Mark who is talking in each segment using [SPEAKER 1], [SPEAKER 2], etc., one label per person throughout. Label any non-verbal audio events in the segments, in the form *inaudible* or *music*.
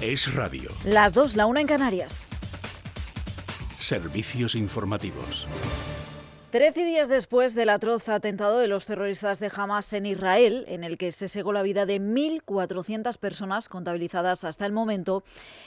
[SPEAKER 1] Es radio.
[SPEAKER 2] Las dos, la una en Canarias.
[SPEAKER 1] Servicios informativos.
[SPEAKER 2] Trece días después del atroz atentado de los terroristas de Hamas en Israel, en el que se segó la vida de 1.400 personas contabilizadas hasta el momento,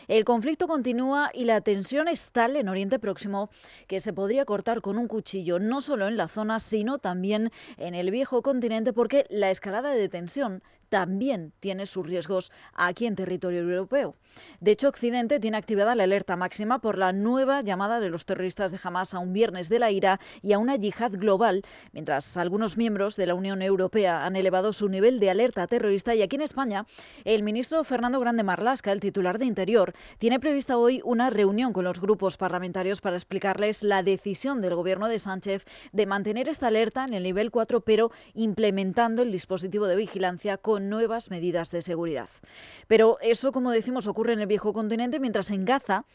[SPEAKER 2] el conflicto continúa y la tensión es tal en Oriente Próximo que se podría cortar con un cuchillo, no solo en la zona, sino también en el viejo continente, porque la escalada de tensión también tiene sus riesgos aquí en territorio europeo. De hecho, Occidente tiene activada la alerta máxima por la nueva llamada de los terroristas de Hamas a un viernes de la ira y a una yihad global, mientras algunos miembros de la Unión Europea han elevado su nivel de alerta terrorista y aquí en España el ministro Fernando Grande Marlasca, el titular de Interior, tiene prevista hoy una reunión con los grupos parlamentarios para explicarles la decisión del gobierno de Sánchez de mantener esta alerta en el nivel 4, pero implementando el dispositivo de vigilancia con nuevas medidas de seguridad. Pero eso, como decimos, ocurre en el viejo continente, mientras en Gaza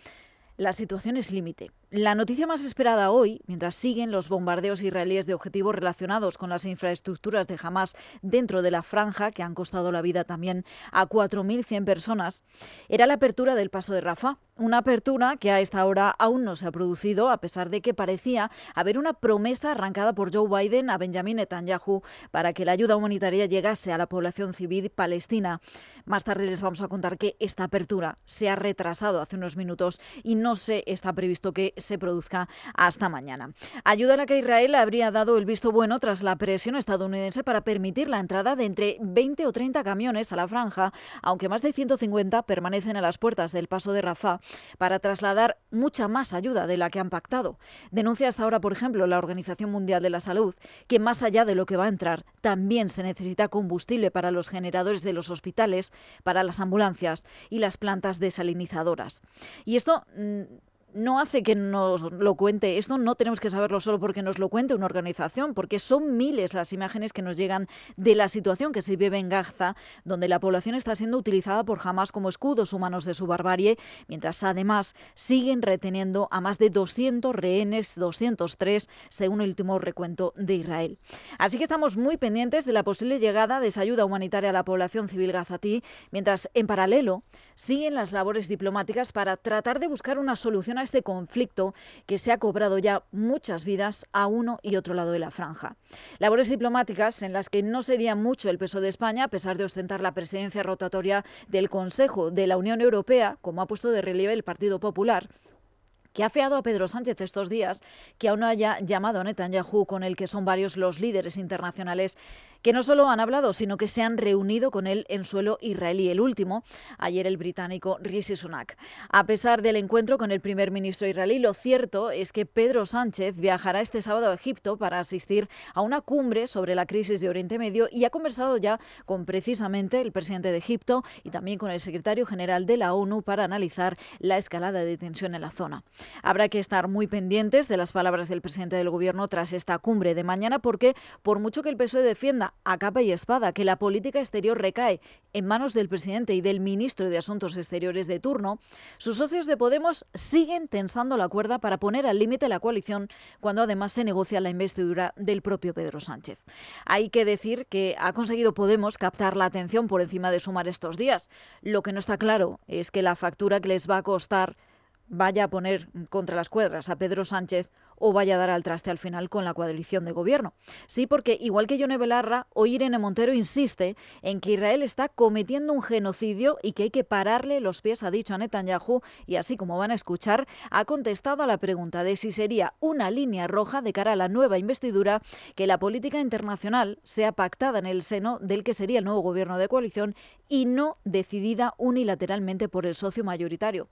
[SPEAKER 2] la situación es límite. La noticia más esperada hoy, mientras siguen los bombardeos israelíes de objetivos relacionados con las infraestructuras de Hamas dentro de la franja, que han costado la vida también a 4.100 personas, era la apertura del paso de Rafah. Una apertura que a esta hora aún no se ha producido, a pesar de que parecía haber una promesa arrancada por Joe Biden a Benjamin Netanyahu para que la ayuda humanitaria llegase a la población civil palestina. Más tarde les vamos a contar que esta apertura se ha retrasado hace unos minutos y no se está previsto que se produzca hasta mañana. Ayuda a la que Israel habría dado el visto bueno tras la presión estadounidense para permitir la entrada de entre 20 o 30 camiones a la franja, aunque más de 150 permanecen a las puertas del paso de Rafah para trasladar mucha más ayuda de la que han pactado. Denuncia hasta ahora, por ejemplo, la Organización Mundial de la Salud que más allá de lo que va a entrar, también se necesita combustible para los generadores de los hospitales, para las ambulancias y las plantas desalinizadoras. Y esto mm, no hace que nos lo cuente. Esto no tenemos que saberlo solo porque nos lo cuente una organización, porque son miles las imágenes que nos llegan de la situación que se vive en Gaza, donde la población está siendo utilizada por Hamas como escudos humanos de su barbarie, mientras además siguen reteniendo a más de 200 rehenes, 203, según el último recuento de Israel. Así que estamos muy pendientes de la posible llegada de esa ayuda humanitaria a la población civil gazatí, mientras en paralelo siguen las labores diplomáticas para tratar de buscar una solución a este conflicto que se ha cobrado ya muchas vidas a uno y otro lado de la franja. Labores diplomáticas en las que no sería mucho el peso de España, a pesar de ostentar la presidencia rotatoria del Consejo de la Unión Europea, como ha puesto de relieve el Partido Popular, que ha feado a Pedro Sánchez estos días que aún no haya llamado a Netanyahu, con el que son varios los líderes internacionales que no solo han hablado, sino que se han reunido con él en suelo israelí. El último, ayer el británico Rishi Sunak. A pesar del encuentro con el primer ministro israelí, lo cierto es que Pedro Sánchez viajará este sábado a Egipto para asistir a una cumbre sobre la crisis de Oriente Medio y ha conversado ya con precisamente el presidente de Egipto y también con el secretario general de la ONU para analizar la escalada de tensión en la zona. Habrá que estar muy pendientes de las palabras del presidente del gobierno tras esta cumbre de mañana porque por mucho que el PSOE defienda a capa y espada que la política exterior recae en manos del presidente y del ministro de Asuntos Exteriores de turno, sus socios de Podemos siguen tensando la cuerda para poner al límite la coalición cuando además se negocia la investidura del propio Pedro Sánchez. Hay que decir que ha conseguido Podemos captar la atención por encima de sumar estos días. Lo que no está claro es que la factura que les va a costar vaya a poner contra las cuadras a Pedro Sánchez o vaya a dar al traste al final con la coalición de gobierno. Sí, porque igual que Yone Belarra, hoy Irene Montero insiste en que Israel está cometiendo un genocidio y que hay que pararle los pies, ha dicho a Netanyahu, y así como van a escuchar, ha contestado a la pregunta de si sería una línea roja de cara a la nueva investidura que la política internacional sea pactada en el seno del que sería el nuevo gobierno de coalición y no decidida unilateralmente por el socio mayoritario.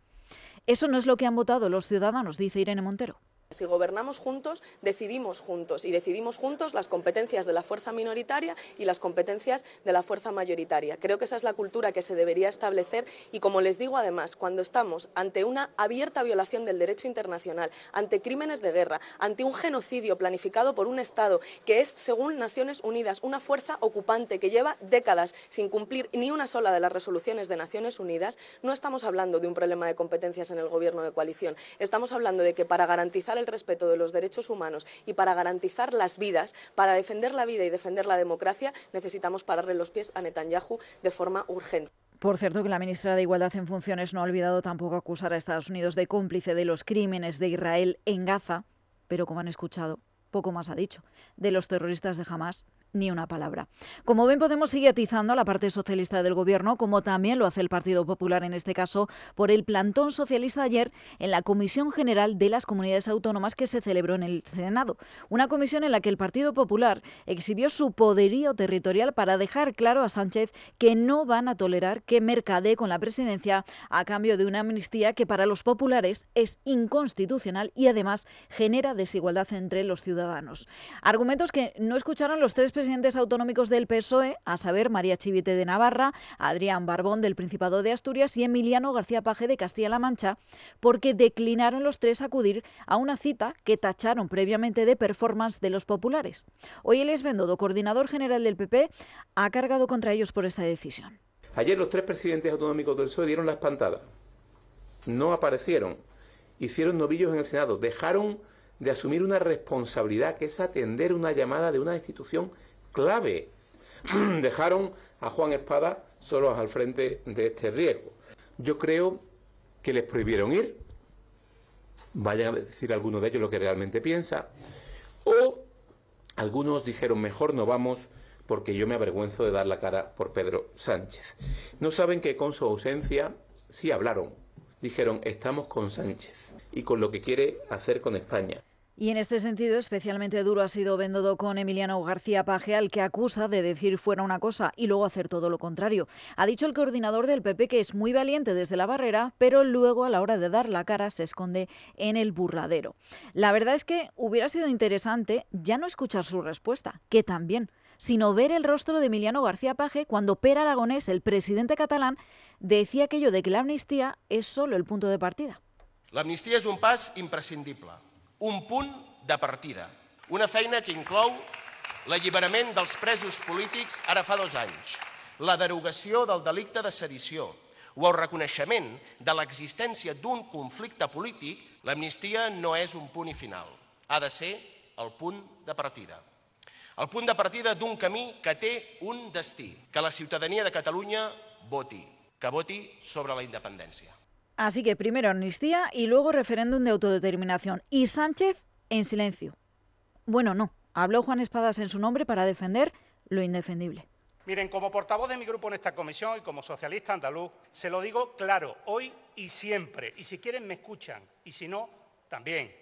[SPEAKER 2] Eso no es lo que han votado los ciudadanos, dice Irene Montero.
[SPEAKER 3] Si gobernamos juntos, decidimos juntos y decidimos juntos las competencias de la fuerza minoritaria y las competencias de la fuerza mayoritaria. Creo que esa es la cultura que se debería establecer y, como les digo además, cuando estamos ante una abierta violación del derecho internacional, ante crímenes de guerra, ante un genocidio planificado por un Estado que es, según Naciones Unidas, una fuerza ocupante que lleva décadas sin cumplir ni una sola de las resoluciones de Naciones Unidas, no estamos hablando de un problema de competencias en el gobierno de coalición. Estamos hablando de que para garantizar el respeto de los derechos humanos y para garantizar las vidas, para defender la vida y defender la democracia, necesitamos pararle los pies a Netanyahu de forma urgente.
[SPEAKER 2] Por cierto, que la ministra de Igualdad en funciones no ha olvidado tampoco acusar a Estados Unidos de cómplice de los crímenes de Israel en Gaza, pero como han escuchado, poco más ha dicho. De los terroristas de Hamas ni una palabra. Como ven, Podemos sigue atizando a la parte socialista del Gobierno, como también lo hace el Partido Popular en este caso, por el plantón socialista ayer en la Comisión General de las Comunidades Autónomas que se celebró en el Senado. Una comisión en la que el Partido Popular exhibió su poderío territorial para dejar claro a Sánchez que no van a tolerar que mercadee con la presidencia a cambio de una amnistía que para los populares es inconstitucional y además genera desigualdad entre los ciudadanos. Argumentos que no escucharon los tres presidentes presidentes autonómicos del PSOE, a saber, María Chivite de Navarra, Adrián Barbón del Principado de Asturias y Emiliano García Paje de Castilla-La Mancha, porque declinaron los tres acudir a una cita que tacharon previamente de performance de los populares. Hoy el Bendodo, coordinador general del PP, ha cargado contra ellos por esta decisión.
[SPEAKER 1] Ayer los tres presidentes autonómicos del PSOE dieron la espantada. No aparecieron. Hicieron novillos en el Senado. Dejaron de asumir una responsabilidad que es atender una llamada de una institución clave. *clears throat* Dejaron a Juan Espada solos al frente de este riesgo. Yo creo que les prohibieron ir, vayan a decir alguno de ellos lo que realmente piensa, o algunos dijeron mejor no vamos porque yo me avergüenzo de dar la cara por Pedro Sánchez. No saben que con su ausencia sí hablaron, dijeron estamos con Sánchez y con lo que quiere hacer con España.
[SPEAKER 2] Y en este sentido, especialmente duro ha sido Bendodo con Emiliano García Paje, al que acusa de decir fuera una cosa y luego hacer todo lo contrario. Ha dicho el coordinador del PP que es muy valiente desde la barrera, pero luego a la hora de dar la cara se esconde en el burladero. La verdad es que hubiera sido interesante ya no escuchar su respuesta, que también, sino ver el rostro de Emiliano García Paje cuando Per Aragonés, el presidente catalán, decía aquello de que la amnistía es solo el punto de partida.
[SPEAKER 4] La amnistía es un pas imprescindible un punt de partida. Una feina que inclou l'alliberament dels presos polítics ara fa dos anys, la derogació del delicte de sedició o el reconeixement de l'existència d'un conflicte polític, l'amnistia no és un punt i final. Ha de ser el punt de partida. El punt de partida d'un camí que té un destí, que la ciutadania de Catalunya voti, que voti sobre la independència.
[SPEAKER 2] Así que primero amnistía y luego referéndum de autodeterminación. Y Sánchez en silencio. Bueno, no. Habló Juan Espadas en su nombre para defender lo indefendible.
[SPEAKER 5] Miren, como portavoz de mi grupo en esta comisión y como socialista andaluz, se lo digo claro, hoy y siempre. Y si quieren me escuchan, y si no, también.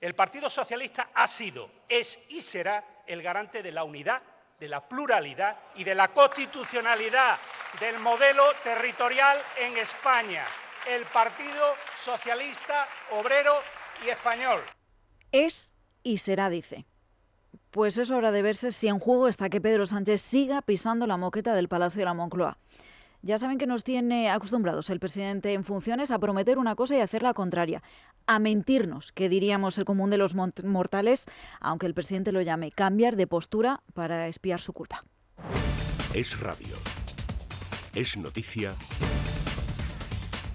[SPEAKER 5] El Partido Socialista ha sido, es y será el garante de la unidad, de la pluralidad y de la constitucionalidad del modelo territorial en España el Partido Socialista Obrero y Español.
[SPEAKER 2] Es y será, dice. Pues es hora de verse si en juego está que Pedro Sánchez siga pisando la moqueta del Palacio de la Moncloa. Ya saben que nos tiene acostumbrados el presidente en funciones a prometer una cosa y hacer la contraria, a mentirnos, que diríamos el común de los mortales, aunque el presidente lo llame cambiar de postura para espiar su culpa.
[SPEAKER 6] Es radio. Es noticia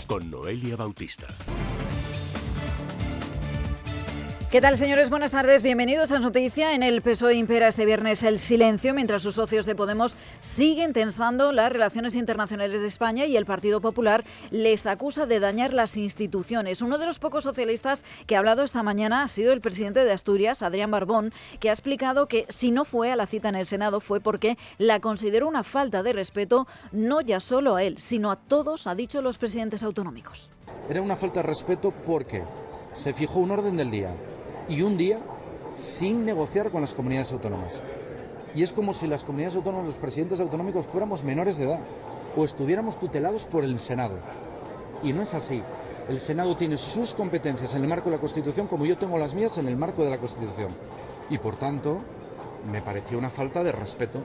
[SPEAKER 6] con Noelia Bautista.
[SPEAKER 2] ¿Qué tal, señores? Buenas tardes. Bienvenidos a Noticia. En el PSOE impera este viernes el silencio mientras sus socios de Podemos siguen tensando las relaciones internacionales de España y el Partido Popular les acusa de dañar las instituciones. Uno de los pocos socialistas que ha hablado esta mañana ha sido el presidente de Asturias, Adrián Barbón, que ha explicado que si no fue a la cita en el Senado fue porque la consideró una falta de respeto no ya solo a él, sino a todos, ha dicho los presidentes autonómicos.
[SPEAKER 7] Era una falta de respeto porque se fijó un orden del día y un día sin negociar con las comunidades autónomas. Y es como si las comunidades autónomas, los presidentes autonómicos fuéramos menores de edad o estuviéramos tutelados por el Senado. Y no es así. El Senado tiene sus competencias en el marco de la Constitución como yo tengo las mías en el marco de la Constitución. Y por tanto, me pareció una falta de respeto.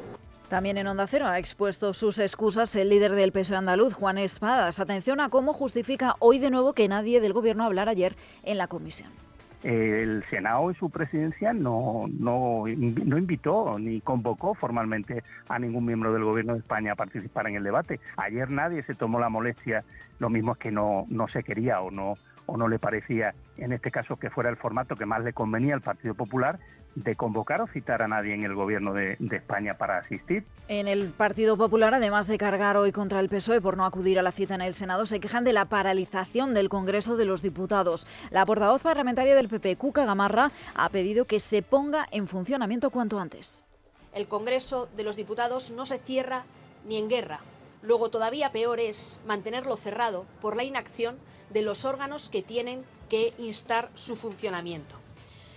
[SPEAKER 2] También en Onda Cero ha expuesto sus excusas el líder del PSOE andaluz, Juan Espadas. Atención a cómo justifica hoy de nuevo que nadie del Gobierno hablara ayer en la comisión
[SPEAKER 8] el Senado y su presidencia no, no, no, invitó ni convocó formalmente a ningún miembro del Gobierno de España a participar en el debate. Ayer nadie se tomó la molestia, lo mismo es que no, no se quería o no, o no le parecía en este caso que fuera el formato que más le convenía al Partido Popular de convocar o citar a nadie en el gobierno de, de, España para asistir.
[SPEAKER 2] En el Partido Popular, además de cargar hoy contra el PSOE por no acudir a la cita en el Senado, se quejan de la paralización del Congreso de los Diputados. La portavoz parlamentaria del PP, Cuca Gamarra, ha pedido que se ponga en funcionamiento cuanto antes.
[SPEAKER 9] El Congreso de los Diputados no se cierra ni en guerra. Luego, todavía peor es mantenerlo cerrado por la inacción de los órganos que tienen que instar su funcionamiento.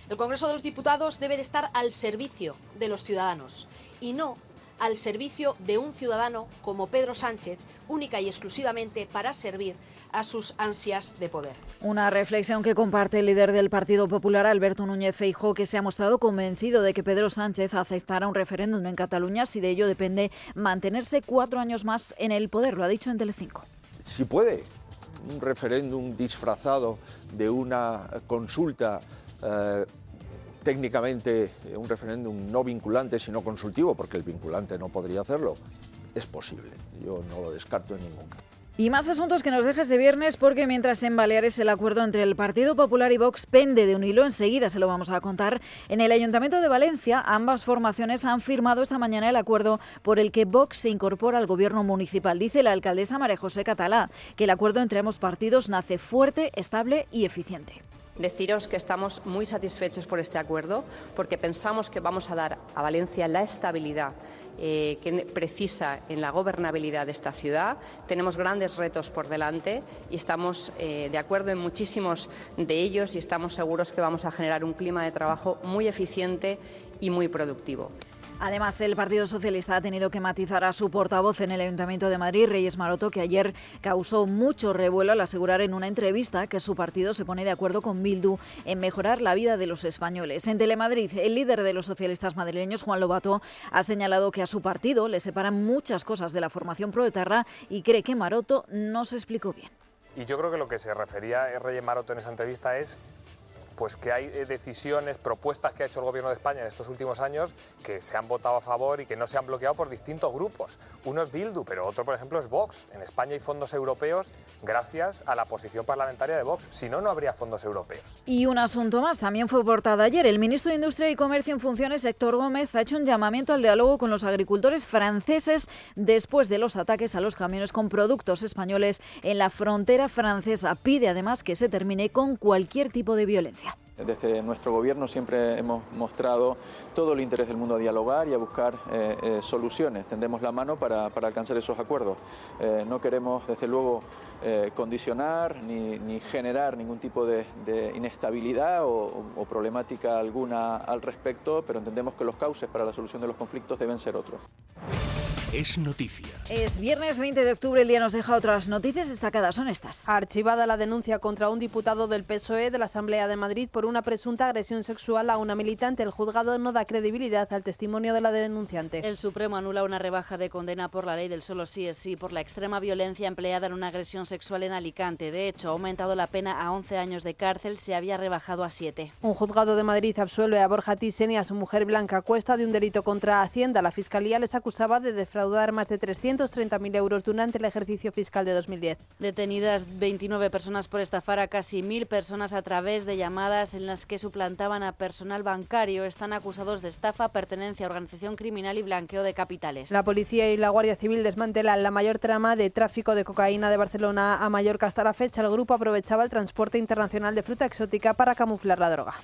[SPEAKER 9] El Congreso de los Diputados debe de estar al servicio de los ciudadanos y no al servicio de un ciudadano como Pedro Sánchez, única y exclusivamente para servir a sus ansias de poder.
[SPEAKER 2] Una reflexión que comparte el líder del Partido Popular, Alberto Núñez Feijóo, que se ha mostrado convencido de que Pedro Sánchez aceptará un referéndum en Cataluña si de ello depende mantenerse cuatro años más en el poder. Lo ha dicho en Telecinco.
[SPEAKER 10] Si puede, un referéndum disfrazado de una consulta eh, técnicamente un referéndum no vinculante, sino consultivo, porque el vinculante no podría hacerlo, es posible. Yo no lo descarto en ningún caso.
[SPEAKER 2] Y más asuntos que nos dejes de viernes porque mientras en Baleares el acuerdo entre el Partido Popular y Vox pende de un hilo, enseguida se lo vamos a contar, en el Ayuntamiento de Valencia ambas formaciones han firmado esta mañana el acuerdo por el que Vox se incorpora al gobierno municipal. Dice la alcaldesa María José Catalá que el acuerdo entre ambos partidos nace fuerte, estable y eficiente
[SPEAKER 11] deciros que estamos muy satisfechos por este acuerdo porque pensamos que vamos a dar a Valencia la estabilidad eh, que precisa en la gobernabilidad de esta ciudad. Tenemos grandes retos por delante y estamos eh, de acuerdo en muchísimos de ellos y estamos seguros que vamos a generar un clima de trabajo muy eficiente y muy productivo.
[SPEAKER 2] Además, el Partido Socialista ha tenido que matizar a su portavoz en el Ayuntamiento de Madrid, Reyes Maroto, que ayer causó mucho revuelo al asegurar en una entrevista que su partido se pone de acuerdo con Bildu en mejorar la vida de los españoles. En Telemadrid, el líder de los socialistas madrileños, Juan Lobato, ha señalado que a su partido le separan muchas cosas de la formación proetarra y cree que Maroto no se explicó bien.
[SPEAKER 12] Y yo creo que lo que se refería Reyes Maroto en esa entrevista es pues que hay eh, decisiones, propuestas que ha hecho el Gobierno de España en estos últimos años que se han votado a favor y que no se han bloqueado por distintos grupos. Uno es Bildu, pero otro, por ejemplo, es Vox. En España hay fondos europeos gracias a la posición parlamentaria de Vox. Si no, no habría fondos europeos.
[SPEAKER 2] Y un asunto más, también fue portada ayer. El ministro de Industria y Comercio en funciones, Héctor Gómez, ha hecho un llamamiento al diálogo con los agricultores franceses después de los ataques a los camiones con productos españoles en la frontera francesa. Pide además que se termine con cualquier tipo de violencia.
[SPEAKER 13] Desde nuestro gobierno siempre hemos mostrado todo el interés del mundo a dialogar y a buscar eh, eh, soluciones. Tendemos la mano para, alcanzar esos acuerdos. Eh, no queremos, desde luego, condicionar ni, generar ningún tipo de, inestabilidad o, o problemática alguna al respecto, pero entendemos que los cauces para la solución de los conflictos deben ser otros.
[SPEAKER 6] Es noticia.
[SPEAKER 2] Es viernes 20 de octubre, el día nos deja otras noticias destacadas, son estas.
[SPEAKER 14] Archivada la denuncia contra un diputado del PSOE de la Asamblea de Madrid por una presunta agresión sexual a una militante. El juzgado no da credibilidad al testimonio de la denunciante.
[SPEAKER 15] El Supremo anula una rebaja de condena por la ley del solo sí es sí por la extrema violencia empleada en una agresión sexual en Alicante. De hecho, ha aumentado la pena a 11 años de cárcel, se había rebajado a 7.
[SPEAKER 14] Un juzgado de Madrid absuelve a Borja Thyssen y a su mujer Blanca Cuesta de un delito contra Hacienda. La Fiscalía les acusaba de defraudar dar más de 330.000 euros durante el ejercicio fiscal de 2010.
[SPEAKER 15] Detenidas 29 personas por estafar a casi 1.000 personas a través de llamadas en las que suplantaban a personal bancario. Están acusados de estafa, pertenencia a organización criminal y blanqueo de capitales.
[SPEAKER 14] La policía y la Guardia Civil desmantelan la mayor trama de tráfico de cocaína de Barcelona a Mallorca. Hasta la fecha, el grupo aprovechaba el transporte internacional de fruta exótica para camuflar la droga.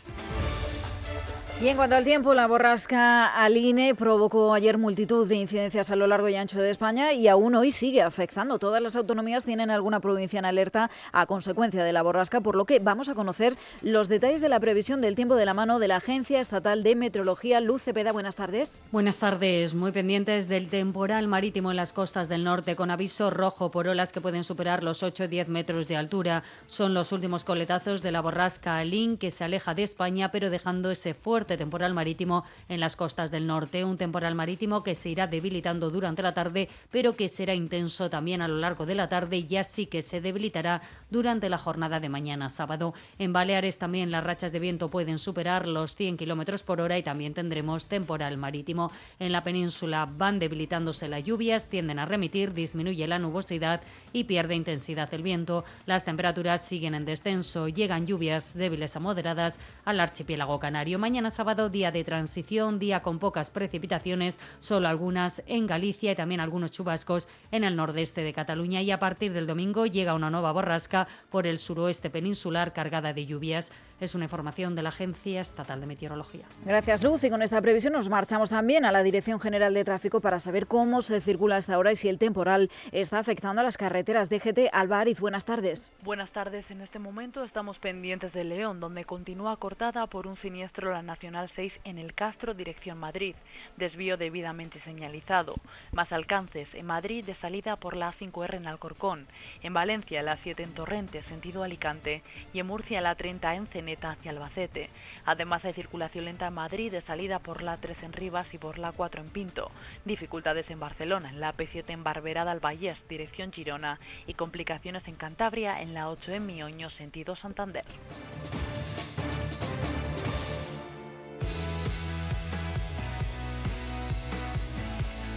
[SPEAKER 2] Y en cuanto al tiempo, la borrasca Aline provocó ayer multitud de incidencias a lo largo y ancho de España y aún hoy sigue afectando. Todas las autonomías tienen alguna provincia en alerta a consecuencia de la borrasca, por lo que vamos a conocer los detalles de la previsión del tiempo de la mano de la Agencia Estatal de Meteorología. Luz Cepeda, buenas tardes.
[SPEAKER 16] Buenas tardes. Muy pendientes del temporal marítimo en las costas del norte, con aviso rojo por olas que pueden superar los 8 o 10 metros de altura. Son los últimos coletazos de la borrasca Aline que se aleja de España, pero dejando ese temporal marítimo en las costas del norte. Un temporal marítimo que se irá debilitando durante la tarde, pero que será intenso también a lo largo de la tarde y así que se debilitará durante la jornada de mañana sábado. En Baleares también las rachas de viento pueden superar los 100 kilómetros por hora y también tendremos temporal marítimo. En la península van debilitándose las lluvias, tienden a remitir, disminuye la nubosidad y pierde intensidad el viento. Las temperaturas siguen en descenso, llegan lluvias débiles a moderadas al archipiélago canario. Mañana sábado, día de transición, día con pocas precipitaciones, solo algunas en Galicia y también algunos chubascos en el nordeste de Cataluña. Y a partir del domingo llega una nueva borrasca por el suroeste peninsular cargada de lluvias. Es una información de la Agencia Estatal de Meteorología.
[SPEAKER 2] Gracias, Luz. Y con esta previsión nos marchamos también a la Dirección General de Tráfico para saber cómo se circula hasta ahora y si el temporal está afectando a las carreteras. DGT Alvariz, buenas tardes.
[SPEAKER 17] Buenas tardes. En este momento estamos pendientes de León, donde continúa cortada por un siniestro la Nacional 6 en el Castro, dirección Madrid. Desvío debidamente señalizado. Más alcances en Madrid de salida por la A5R en Alcorcón. En Valencia la 7 en Torrente, sentido Alicante. Y en Murcia la 30 en Cenit hacia Albacete. Además hay circulación lenta en Madrid de salida por la 3 en Rivas y por la 4 en Pinto. Dificultades en Barcelona, en la P7 en Barberada al Vallés, dirección Girona. Y complicaciones en Cantabria en la 8 en Mioño, sentido Santander.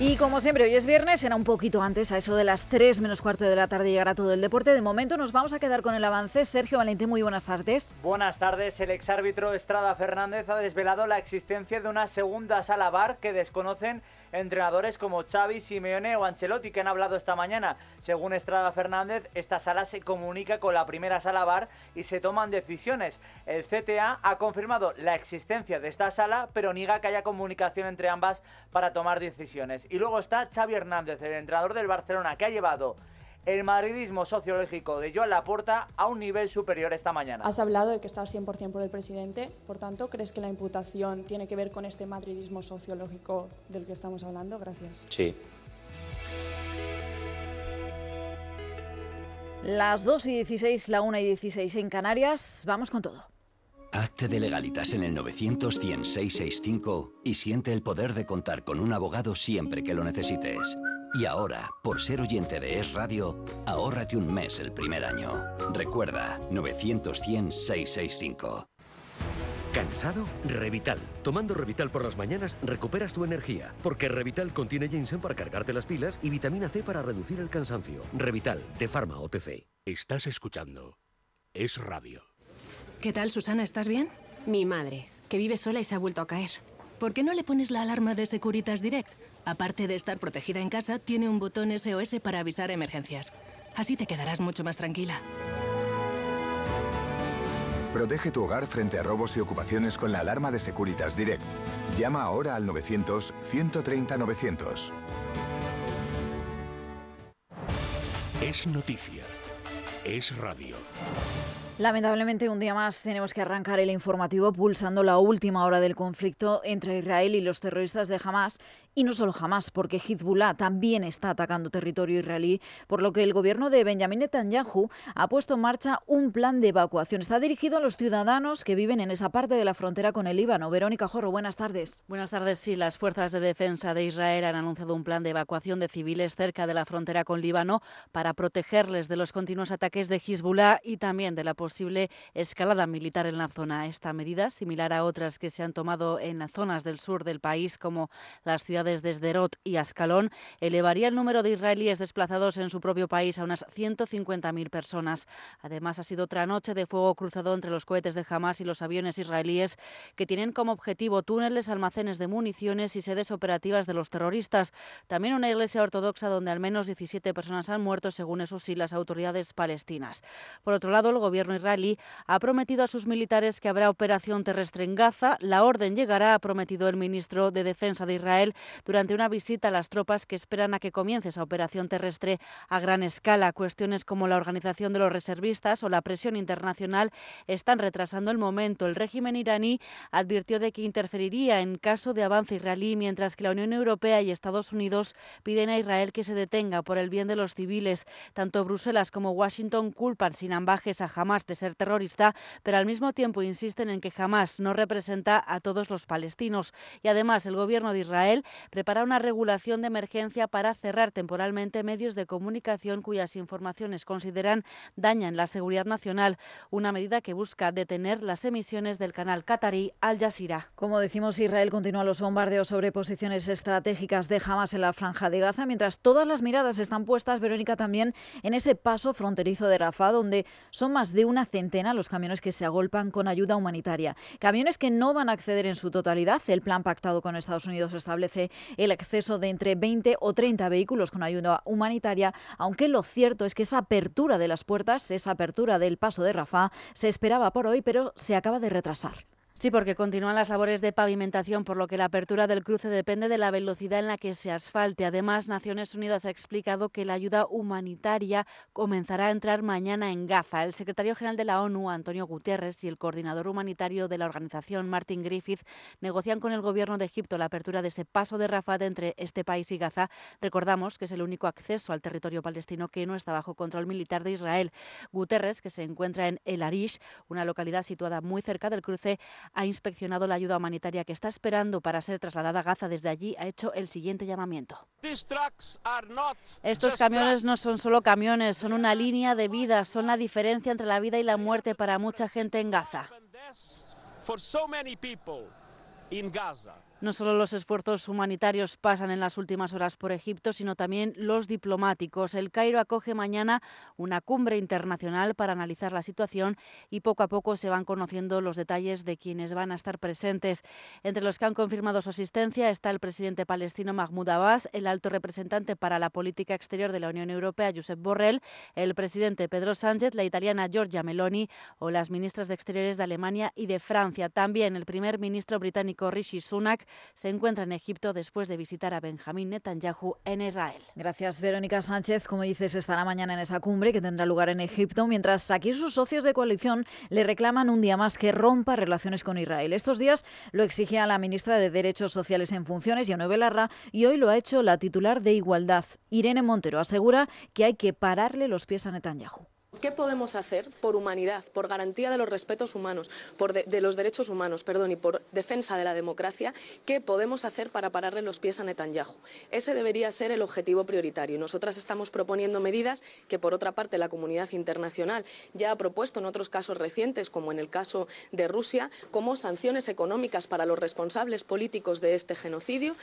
[SPEAKER 2] Y como siempre, hoy es viernes, será un poquito antes, a eso de las 3 menos cuarto de la tarde llegará todo el deporte. De momento nos vamos a quedar con el avance. Sergio Valentín, muy buenas tardes.
[SPEAKER 18] Buenas tardes. El exárbitro Estrada Fernández ha desvelado la existencia de una segunda sala bar que desconocen entrenadores como Xavi, Simeone o Ancelotti que han hablado esta mañana. Según Estrada Fernández, esta sala se comunica con la primera sala bar y se toman decisiones. El CTA ha confirmado la existencia de esta sala, pero niega que haya comunicación entre ambas para tomar decisiones. Y luego está Xavi Hernández, el entrenador del Barcelona, que ha llevado el madridismo sociológico de Joan Laporta a un nivel superior esta mañana.
[SPEAKER 19] Has hablado de que estás 100% por el presidente, por tanto, ¿crees que la imputación tiene que ver con este madridismo sociológico del que estamos hablando? Gracias.
[SPEAKER 20] Sí.
[SPEAKER 2] Las 2 y 16, la 1 y 16 en Canarias, vamos con todo.
[SPEAKER 6] Hazte de legalitas en el 900 665 y siente el poder de contar con un abogado siempre que lo necesites. Y ahora, por ser oyente de Es Radio, ahórrate un mes el primer año. Recuerda, 900-100-665.
[SPEAKER 21] ¿Cansado? Revital. Tomando Revital por las mañanas recuperas tu energía, porque Revital contiene ginseng para cargarte las pilas y vitamina C para reducir el cansancio. Revital, de Pharma OTC.
[SPEAKER 6] Estás escuchando Es Radio.
[SPEAKER 22] ¿Qué tal, Susana? ¿Estás bien? Mi madre, que vive sola y se ha vuelto a caer. ¿Por qué no le pones la alarma de Securitas Direct? Aparte de estar protegida en casa, tiene un botón SOS para avisar emergencias. Así te quedarás mucho más tranquila.
[SPEAKER 23] Protege tu hogar frente a robos y ocupaciones con la alarma de Securitas Direct. Llama ahora al 900-130-900.
[SPEAKER 6] Es noticia. Es radio.
[SPEAKER 2] Lamentablemente, un día más tenemos que arrancar el informativo pulsando la última hora del conflicto entre Israel y los terroristas de Hamas. Y no solo Hamas, porque Hezbollah también está atacando territorio israelí, por lo que el gobierno de Benjamin Netanyahu ha puesto en marcha un plan de evacuación. Está dirigido a los ciudadanos que viven en esa parte de la frontera con el Líbano. Verónica Jorro, buenas tardes.
[SPEAKER 15] Buenas tardes. Sí, las fuerzas de defensa de Israel han anunciado un plan de evacuación de civiles cerca de la frontera con Líbano para protegerles de los continuos ataques de Hezbollah y también de la posible escalada militar en la zona. Esta medida, similar a otras que se han tomado en las zonas del sur del país, como las ciudades de Sderot y Ascalón, elevaría el número de israelíes desplazados en su propio país a unas 150.000 personas. Además, ha sido otra noche de fuego cruzado entre los cohetes de Hamas y los aviones israelíes, que tienen como objetivo túneles, almacenes de municiones y sedes operativas de los terroristas. También una iglesia ortodoxa donde al menos 17 personas han muerto, según eso sí las autoridades palestinas. Por otro lado, el gobierno israelí ha prometido a sus militares que habrá operación terrestre en Gaza. La orden llegará, ha prometido el ministro de Defensa de Israel, durante una visita a las tropas que esperan a que comience esa operación terrestre a gran escala. Cuestiones como la organización de los reservistas o la presión internacional están retrasando el momento. El régimen iraní advirtió de que interferiría en caso de avance israelí, mientras que la Unión Europea y Estados Unidos piden a Israel que se detenga por el bien de los civiles. Tanto Bruselas como Washington culpan sin ambajes a Hamas de ser terrorista, pero al mismo tiempo insisten en que Hamas no representa a todos los palestinos. Y además el gobierno de Israel prepara una regulación de emergencia para cerrar temporalmente medios de comunicación cuyas informaciones consideran dañan la seguridad nacional, una medida que busca detener las emisiones del canal qatarí Al Jazeera.
[SPEAKER 2] Como decimos, Israel continúa los bombardeos sobre posiciones estratégicas de Hamas en la franja de Gaza, mientras todas las miradas están puestas, Verónica, también en ese paso fronterizo de Rafah, donde son más de una centena los camiones que se agolpan con ayuda humanitaria. Camiones que no van a acceder en su totalidad. El plan pactado con Estados Unidos establece el acceso de entre 20 o 30 vehículos con ayuda humanitaria, aunque lo cierto es que esa apertura de las puertas, esa apertura del paso de Rafah, se esperaba por hoy, pero se acaba de retrasar.
[SPEAKER 15] Sí, porque continúan las labores de pavimentación, por lo que la apertura del cruce depende de la velocidad en la que se asfalte. Además, Naciones Unidas ha explicado que la ayuda humanitaria comenzará a entrar mañana en Gaza. El secretario general de la ONU, Antonio Guterres, y el coordinador humanitario de la organización, Martin Griffith, negocian con el gobierno de Egipto la apertura de ese paso de Rafah entre este país y Gaza. Recordamos que es el único acceso al territorio palestino que no está bajo control militar de Israel. Guterres, que se encuentra en El Arish, una localidad situada muy cerca del cruce, ha inspeccionado la ayuda humanitaria que está esperando para ser trasladada a Gaza. Desde allí ha hecho el siguiente llamamiento. Estos camiones no son solo camiones, son una línea de vida, son la diferencia entre la vida y la muerte para mucha gente en Gaza. No solo los esfuerzos humanitarios pasan en las últimas horas por Egipto, sino también los diplomáticos. El Cairo acoge mañana una cumbre internacional para analizar la situación y poco a poco se van conociendo los detalles de quienes van a estar presentes. Entre los que han confirmado su asistencia está el presidente palestino Mahmoud Abbas, el alto representante para la política exterior de la Unión Europea, Josep Borrell, el presidente Pedro Sánchez, la italiana Giorgia Meloni o las ministras de Exteriores de Alemania y de Francia. También el primer ministro británico Rishi Sunak se encuentra en Egipto después de visitar a Benjamín Netanyahu en Israel.
[SPEAKER 2] Gracias, Verónica Sánchez. Como dices, estará mañana en esa cumbre que tendrá lugar en Egipto, mientras aquí sus socios de coalición le reclaman un día más que rompa relaciones con Israel. Estos días lo exigía la ministra de Derechos Sociales en funciones, Yone Belarra, y hoy lo ha hecho la titular de Igualdad, Irene Montero. Asegura que hay que pararle los pies a Netanyahu.
[SPEAKER 24] ¿Qué podemos hacer por humanidad, por garantía de los respetos humanos, por de, los derechos humanos, perdón, y por defensa de la democracia? ¿Qué podemos hacer para pararle los pies a Netanyahu? Ese debería ser el objetivo prioritario. Nosotras estamos proponiendo medidas que, por otra parte, la comunidad internacional ya ha propuesto en otros casos recientes, como en el caso de Rusia, como sanciones económicas para los responsables políticos de este genocidio.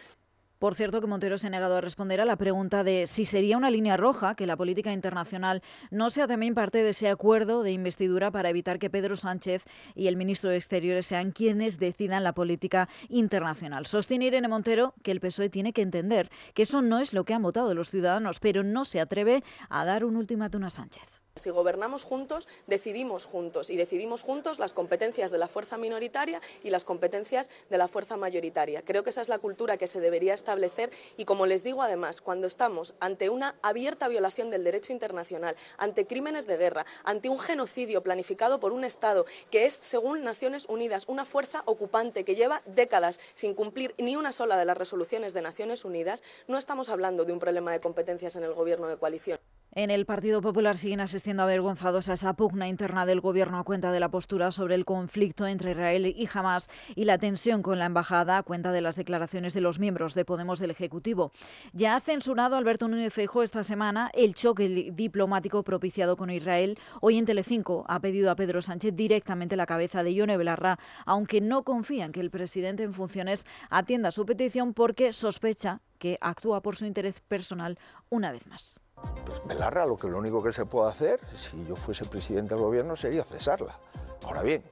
[SPEAKER 2] Por cierto, que Montero se ha negado a responder a la pregunta de si sería una línea roja que la política internacional no sea también parte de ese acuerdo de investidura para evitar que Pedro Sánchez y el ministro de Exteriores sean quienes decidan la política internacional. Sostiene Irene Montero que el PSOE tiene que entender que eso no es lo que han votado los ciudadanos, pero no se atreve a dar un ultimátum a Sánchez.
[SPEAKER 24] Si gobernamos juntos, decidimos juntos y decidimos juntos las competencias de la fuerza minoritaria y las competencias de la fuerza mayoritaria. Creo que esa es la cultura que se debería establecer y, como les digo además, cuando estamos ante una abierta violación del derecho internacional, ante crímenes de guerra, ante un genocidio planificado por un Estado que es, según Naciones Unidas, una fuerza ocupante que lleva décadas sin cumplir ni una sola de las resoluciones de Naciones Unidas, no estamos hablando de un problema de competencias en el gobierno de coalición.
[SPEAKER 2] En el Partido Popular siguen asistiendo avergonzados a esa pugna interna del Gobierno a cuenta de la postura sobre el conflicto entre Israel y Hamas y la tensión con la embajada a cuenta de las declaraciones de los miembros de Podemos del Ejecutivo. Ya ha censurado Alberto Núñez Feijóo esta semana el choque diplomático propiciado con Israel. Hoy en Telecinco ha pedido a Pedro Sánchez directamente la cabeza de Ione Belarra, aunque no confía en que el presidente en funciones atienda su petición porque sospecha que actúa por su interés personal una vez más.
[SPEAKER 10] Pues Belarra, lo que lo único que se puede hacer, si yo fuese presidente del gobierno, sería cesarla. Ahora bien,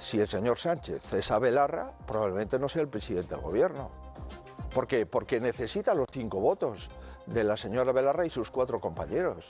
[SPEAKER 10] si el señor Sánchez cesa a Belarra, probablemente no sea el presidente del gobierno. ¿Por qué? Porque necesita los cinco votos de la señora Belarra y sus cuatro compañeros.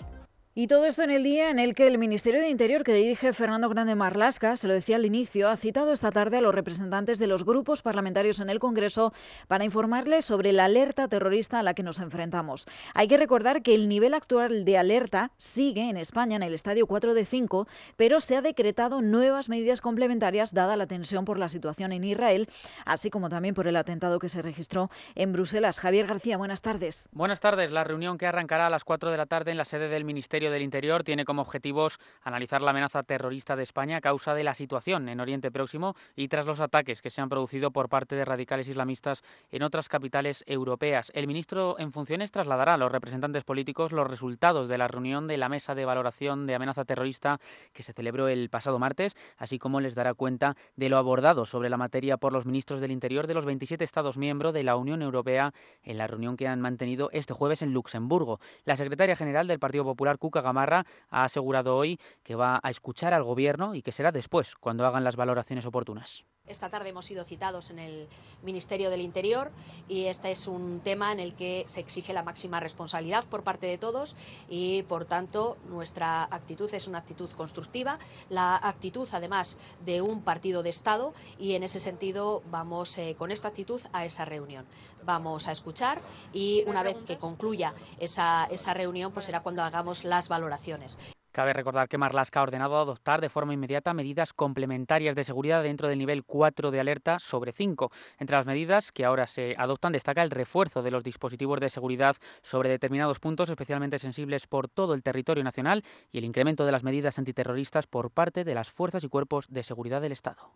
[SPEAKER 2] Y todo esto en el día en el que el Ministerio de Interior que dirige Fernando Grande Marlasca, se lo decía al inicio, ha citado esta tarde a los representantes de los grupos parlamentarios en el Congreso para informarles sobre la alerta terrorista a la que nos enfrentamos. Hay que recordar que el nivel actual de alerta sigue en España en el estadio 4 de 5, pero se ha decretado nuevas medidas complementarias dada la tensión por la situación en Israel, así como también por el atentado que se registró en Bruselas. Javier García, buenas tardes.
[SPEAKER 25] Buenas tardes. La reunión que arrancará a las 4 de la tarde en la sede del Ministerio Ministerio del Interior tiene como objetivos analizar la amenaza terrorista de España a causa de la situación en Oriente Próximo y tras los ataques que se han producido por parte de radicales islamistas en otras capitales europeas. El ministro en funciones trasladará a los representantes políticos los resultados de la reunión de la Mesa de Valoración de Amenaza Terrorista que se celebró el pasado martes, así como les dará cuenta de lo abordado sobre la materia por los ministros del Interior de los 27 Estados miembros de la Unión Europea en la reunión que han mantenido este jueves en Luxemburgo. La secretaria general del Partido Popular, Cuca Gamarra, ha asegurado hoy que va a escuchar al Gobierno y que será después, cuando hagan las valoraciones oportunas.
[SPEAKER 9] Esta tarde hemos sido citados en el Ministerio del Interior y este es un tema en el que se exige la máxima responsabilidad por parte de todos y, por tanto, nuestra actitud es una actitud constructiva, la actitud, además, de un partido de Estado y, en ese sentido, vamos eh, con esta actitud a esa reunión. Vamos a escuchar y, una vez que concluya esa, esa reunión, pues será cuando hagamos las valoraciones.
[SPEAKER 25] Cabe recordar que Marlaska ha ordenado adoptar de forma inmediata medidas complementarias de seguridad dentro del nivel 4 de alerta sobre 5. Entre las medidas que ahora se adoptan destaca el refuerzo de los dispositivos de seguridad sobre determinados puntos especialmente sensibles por todo el territorio nacional y el incremento de las medidas antiterroristas por parte de las fuerzas y cuerpos de seguridad del Estado.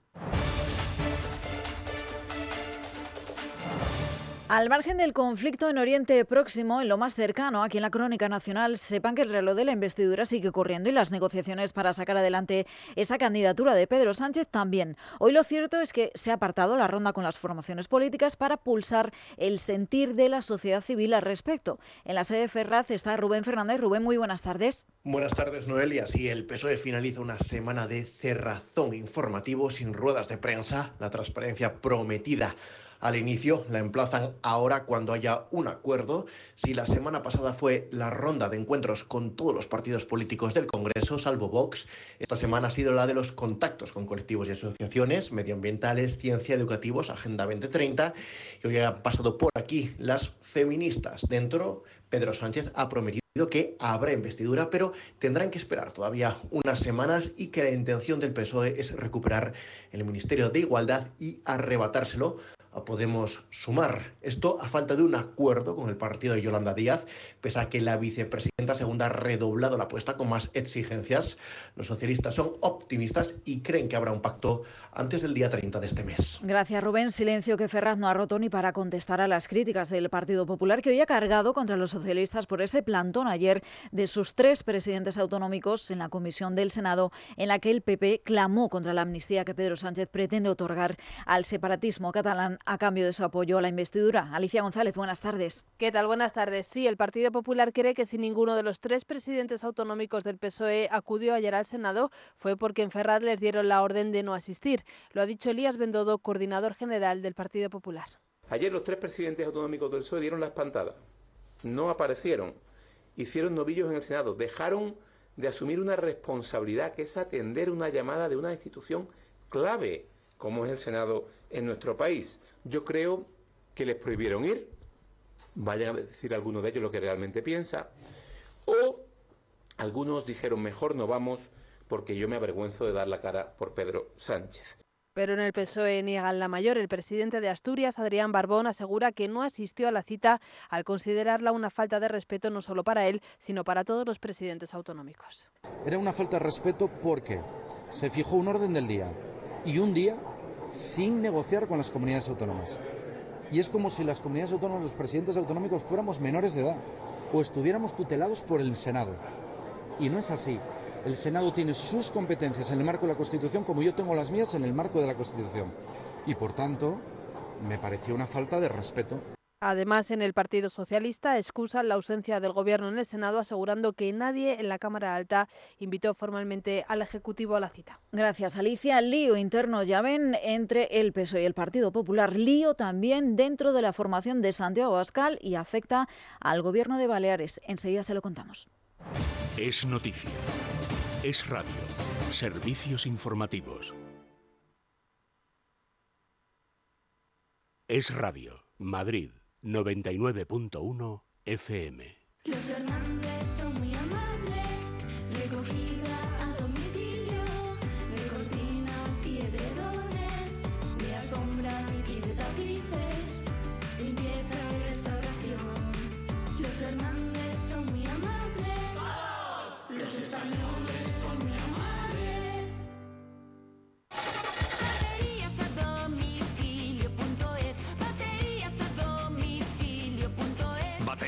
[SPEAKER 2] Al margen del conflicto en Oriente Próximo, en lo más cercano, aquí en la Crónica Nacional, sepan que el reloj de la investidura sigue corriendo y las negociaciones para sacar adelante esa candidatura de Pedro Sánchez también. Hoy lo cierto es que se ha apartado la ronda con las formaciones políticas para pulsar el sentir de la sociedad civil al respecto. En la sede de Ferraz está Rubén Fernández. Rubén, muy buenas tardes.
[SPEAKER 26] Buenas tardes, Noelia. Sí, el PSOE finaliza una semana de cerrazón informativo sin ruedas de prensa, la transparencia prometida al inicio, la emplazan ahora cuando haya un acuerdo. Si la semana pasada fue la ronda de encuentros con todos los partidos políticos del Congreso, salvo Vox, esta semana ha sido la de los contactos con colectivos y asociaciones medioambientales, ciencia, educativos, Agenda 2030, y hoy han pasado por aquí las feministas. Dentro, Pedro Sánchez ha prometido que habrá investidura, pero tendrán que esperar todavía unas semanas y que la intención del PSOE es recuperar el Ministerio de Igualdad y arrebatárselo Podemos Sumar. Esto a falta de un acuerdo con el partido de Yolanda Díaz, pese a que la vicepresidenta segunda ha redoblado la apuesta con más exigencias. Los socialistas son optimistas y creen que habrá un pacto antes del día 30 de este mes.
[SPEAKER 2] Gracias, Rubén. Silencio que Ferraz no ha roto ni para contestar a las críticas del Partido Popular, que hoy ha cargado contra los socialistas por ese plantón ayer de sus tres presidentes autonómicos en la comisión del Senado, en la que el PP clamó contra la amnistía que Pedro Sánchez pretende otorgar al separatismo catalán a cambio de su apoyo a la investidura. Alicia González, buenas tardes.
[SPEAKER 14] ¿Qué tal? Buenas tardes. Sí, el Partido Popular cree que si ninguno de los tres presidentes autonómicos del PSOE acudió ayer al Senado fue porque en Ferraz les dieron la orden de no asistir. Lo ha dicho Elías Bendodo, coordinador general del Partido Popular.
[SPEAKER 1] Ayer los tres presidentes autonómicos del PSOE dieron la espantada. No aparecieron. Hicieron novillos en el Senado. Dejaron de asumir una responsabilidad que es atender una llamada de una institución clave como es el Senado en nuestro país. Yo creo que les prohibieron ir, vayan a decir alguno de ellos lo que realmente piensa, o algunos dijeron mejor no vamos porque yo me avergüenzo de dar la cara por Pedro Sánchez.
[SPEAKER 14] Pero en el PSOE niegan la mayor. El presidente de Asturias, Adrián Barbón, asegura que no asistió a la cita al considerarla una falta de respeto no solo para él, sino para todos los presidentes autonómicos.
[SPEAKER 7] Era una falta de respeto porque se fijó un orden del día y un día sin negociar con las comunidades autónomas. Y es como si las comunidades autónomas, los presidentes autonómicos, fuéramos menores de edad o estuviéramos tutelados por el Senado. Y no es así. El Senado tiene sus competencias en el marco de la Constitución como yo tengo las mías en el marco de la Constitución. Y por tanto, me pareció una falta de respeto.
[SPEAKER 14] Además, en el Partido Socialista excusan la ausencia del Gobierno en el Senado, asegurando que nadie en la Cámara Alta invitó formalmente al Ejecutivo a la cita.
[SPEAKER 2] Gracias, Alicia. Lío interno, ya ven, entre el PSOE y el Partido Popular. Lío también dentro de la formación de Santiago Abascal y afecta al Gobierno de Baleares. Enseguida se lo contamos.
[SPEAKER 27] Es noticia. Es radio. Servicios informativos. Es radio. Madrid. 99.1 FM.
[SPEAKER 28] Los Fernández son muy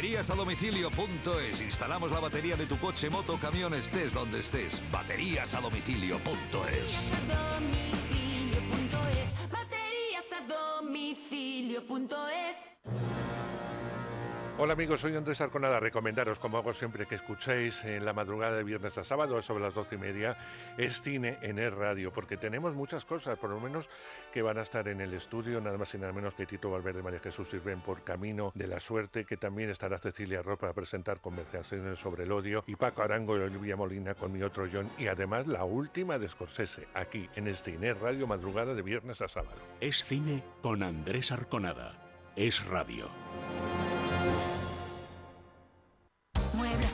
[SPEAKER 29] Bateríasadomicilio.es. Instalamos la batería de tu coche, moto, camión, estés donde estés. Bateríasadomicilio.es.
[SPEAKER 30] domicilio.es.
[SPEAKER 31] Hola amigos, soy Andrés Arconada. Recomendaros, como hago siempre que escuchéis en la madrugada de viernes a sábado, sobre las doce y media, es cine en el radio, porque tenemos muchas cosas, por lo menos que van a estar en el estudio, nada más y nada menos que Tito Valverde, María Jesús Sirven por Camino de la Suerte, que también estará Cecilia Ropa para presentar conversaciones sobre el odio, y Paco Arango y Olivia Molina con mi otro John, y además la última de Scorsese, aquí en el cine radio, madrugada de viernes a sábado.
[SPEAKER 27] Es cine con Andrés Arconada. Es radio.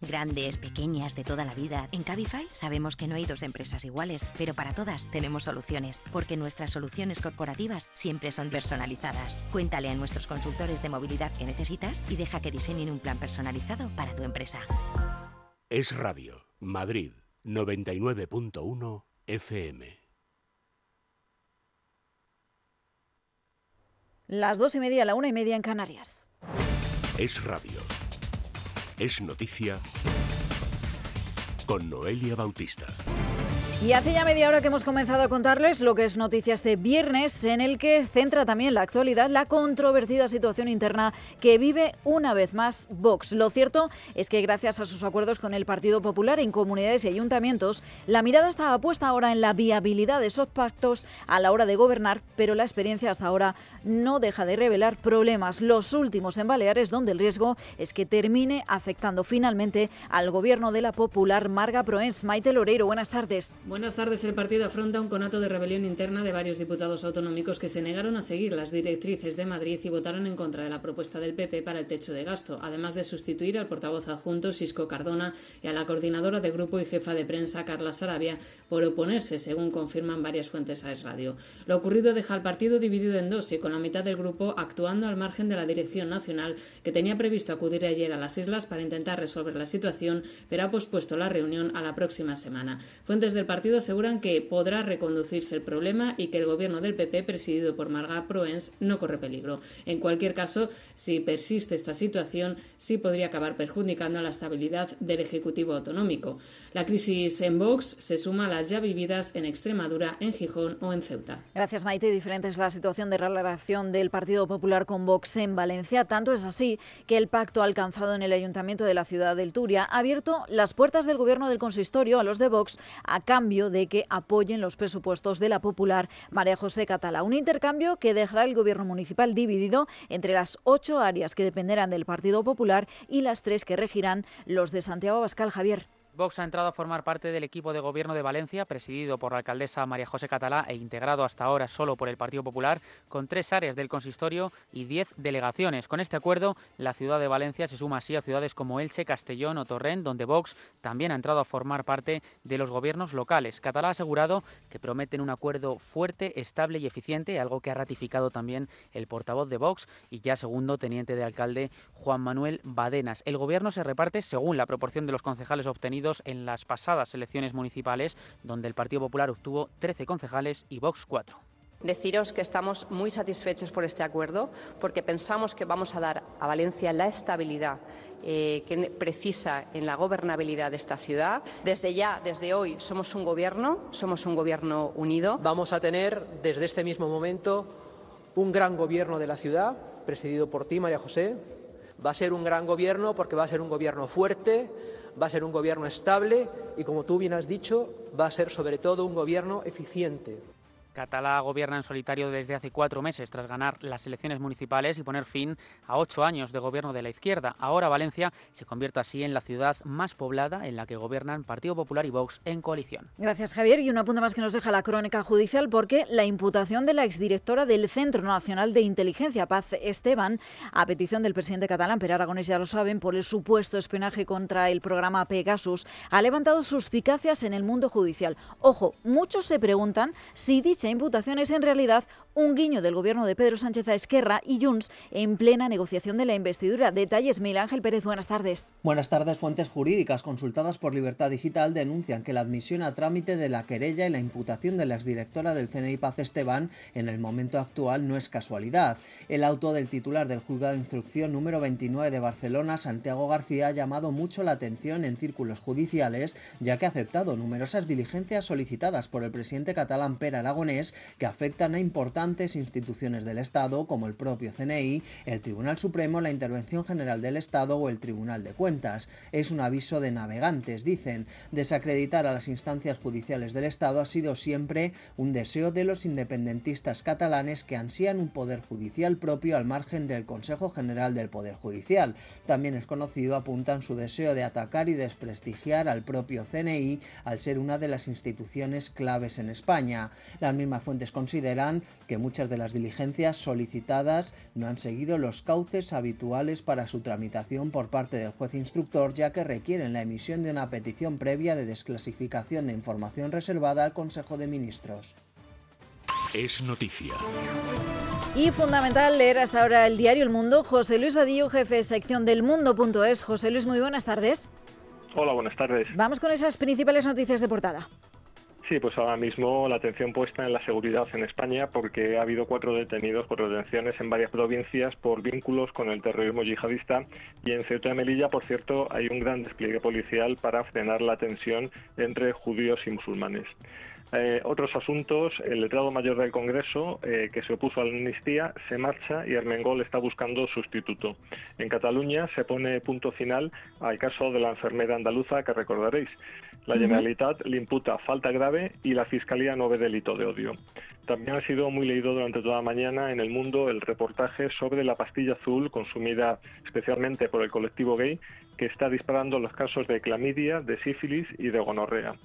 [SPEAKER 32] Grandes, pequeñas, de toda la vida. En Cabify sabemos que no hay dos empresas iguales, pero para todas tenemos soluciones, porque nuestras soluciones corporativas siempre son personalizadas. Cuéntale a nuestros consultores de movilidad que necesitas y deja que diseñen un plan personalizado para tu empresa.
[SPEAKER 27] Es radio. Madrid 99.1 FM.
[SPEAKER 2] Las dos y media, la una y media en Canarias.
[SPEAKER 27] Es radio. Es noticia con Noelia Bautista.
[SPEAKER 2] Y hace ya media hora que hemos comenzado a contarles lo que es noticia este viernes, en el que centra también la actualidad la controvertida situación interna que vive una vez más Vox. Lo cierto es que gracias a sus acuerdos con el Partido Popular en comunidades y ayuntamientos, la mirada estaba puesta ahora en la viabilidad de esos pactos a la hora de gobernar, pero la experiencia hasta ahora no deja de revelar problemas. Los últimos en Baleares, donde el riesgo es que termine afectando finalmente al gobierno de la Popular Marga Proens. Maite Loreiro, buenas tardes.
[SPEAKER 33] Buenas tardes. El partido afronta un conato de rebelión interna de varios diputados autonómicos que se negaron a seguir las directrices de Madrid y votaron en contra de la propuesta del PP para el techo de gasto, además de sustituir al portavoz adjunto Sisco Cardona y a la coordinadora de grupo y jefa de prensa Carla Sarabia por oponerse, según confirman varias fuentes a Es Radio. Lo ocurrido deja al partido dividido en dos y con la mitad del grupo actuando al margen de la dirección nacional que tenía previsto acudir ayer a las islas para intentar resolver la situación, pero ha pospuesto la reunión a la próxima semana. Fuentes del partido aseguran que podrá reconducirse el problema y que el gobierno del PP, presidido por Marga Proens, no corre peligro. En cualquier caso, si persiste esta situación, sí podría acabar perjudicando a la estabilidad del Ejecutivo autonómico. La crisis en Vox se suma a las ya vividas en Extremadura, en Gijón o en Ceuta.
[SPEAKER 2] Gracias, Maite. Diferente es la situación de relación del Partido Popular con Vox en Valencia. Tanto es así que el pacto alcanzado en el Ayuntamiento de la ciudad del Turia ha abierto las puertas del gobierno del consistorio a los de Vox a cambio de que apoyen los presupuestos de la popular María José Catalá. Un intercambio que dejará el gobierno municipal dividido entre las ocho áreas que dependerán del Partido Popular y las tres que regirán los de Santiago Abascal. Javier.
[SPEAKER 25] Vox ha entrado a formar parte del equipo de gobierno de Valencia, presidido por la alcaldesa María José Catalá e integrado hasta ahora solo por el Partido Popular, con tres áreas del consistorio y diez delegaciones. Con este acuerdo, la ciudad de Valencia se suma así a ciudades como Elche, Castellón o Torrent, donde Vox también ha entrado a formar parte de los gobiernos locales. Catalá ha asegurado que prometen un acuerdo fuerte, estable y eficiente, algo que ha ratificado también el portavoz de Vox y ya segundo teniente de alcalde Juan Manuel Badenas. El gobierno se reparte según la proporción de los concejales obtenidos en las pasadas elecciones municipales, donde el Partido Popular obtuvo 13 concejales y Vox 4.
[SPEAKER 34] Deciros que estamos muy satisfechos por este acuerdo porque pensamos que vamos a dar a Valencia la estabilidad eh, que precisa en la gobernabilidad de esta ciudad. Desde ya, desde hoy, somos un gobierno, somos un gobierno unido.
[SPEAKER 35] Vamos a tener desde este mismo momento un gran gobierno de la ciudad, presidido por ti, María José. Va a ser un gran gobierno porque va a ser un gobierno fuerte, va a ser un gobierno estable y, como tú bien has dicho, va a ser sobre todo un gobierno eficiente.
[SPEAKER 25] Catalá gobierna en solitario desde hace cuatro meses tras ganar las elecciones municipales y poner fin a ocho años de gobierno de la izquierda. Ahora Valencia se convierte así en la ciudad más poblada en la que gobiernan Partido Popular y Vox en coalición.
[SPEAKER 2] Gracias, Javier. Y un apunte más que nos deja la crónica judicial porque la imputación de la exdirectora del Centro Nacional de Inteligencia, Paz Esteban, a petición del presidente catalán, Per Aragonés ya lo saben, por el supuesto espionaje contra el programa Pegasus, ha levantado suspicacias en el mundo judicial. Ojo, muchos se preguntan si dicha imputación es en realidad un guiño del gobierno de Pedro Sánchez a Esquerra y Junts en plena negociación de la investidura. Detalles, Miguel Ángel Pérez, buenas tardes.
[SPEAKER 36] Buenas tardes. Fuentes jurídicas consultadas por Libertad Digital denuncian que la admisión a trámite de la querella y la imputación de la exdirectora del CNI Paz Esteban en el momento actual no es casualidad. El auto del titular del juzgado de instrucción número 29 de Barcelona, Santiago García, ha llamado mucho la atención en círculos judiciales, ya que ha aceptado numerosas diligencias solicitadas por el presidente catalán Per Aragonés que afectan a importantes instituciones del Estado como el propio CNI, el Tribunal Supremo, la Intervención General del Estado o el Tribunal de Cuentas. Es un aviso de navegantes, dicen. Desacreditar a las instancias judiciales del Estado ha sido siempre un deseo de los independentistas catalanes que ansían un poder judicial propio al margen del Consejo General del Poder Judicial. También es conocido, apuntan su deseo de atacar y desprestigiar al propio CNI al ser una de las instituciones claves en España. Las mismas fuentes consideran que muchas de las diligencias solicitadas no han seguido los cauces habituales para su tramitación por parte del juez instructor, ya que requieren la emisión de una petición previa de desclasificación de información reservada al Consejo de Ministros.
[SPEAKER 27] Es noticia.
[SPEAKER 2] Y fundamental leer hasta ahora el diario El Mundo. José Luis Vadillo, jefe de sección del mundo.es. José Luis, muy buenas tardes.
[SPEAKER 37] Hola, buenas tardes.
[SPEAKER 2] Vamos con esas principales noticias de portada.
[SPEAKER 37] Sí, pues ahora mismo la atención puesta en la seguridad en España porque ha habido cuatro detenidos por detenciones en varias provincias por vínculos con el terrorismo yihadista y en Ceuta y Melilla, por cierto, hay un gran despliegue policial para frenar la tensión entre judíos y musulmanes. Eh, otros asuntos, el letrado mayor del Congreso, eh, que se opuso a la amnistía, se marcha y Armengol está buscando sustituto. En Cataluña se pone punto final al caso de la enfermera andaluza que recordaréis. La Generalitat le imputa falta grave y la Fiscalía no ve delito de odio. También ha sido muy leído durante toda la mañana en el mundo el reportaje sobre la pastilla azul consumida especialmente por el colectivo gay que está disparando los casos de clamidia, de sífilis y de gonorrea.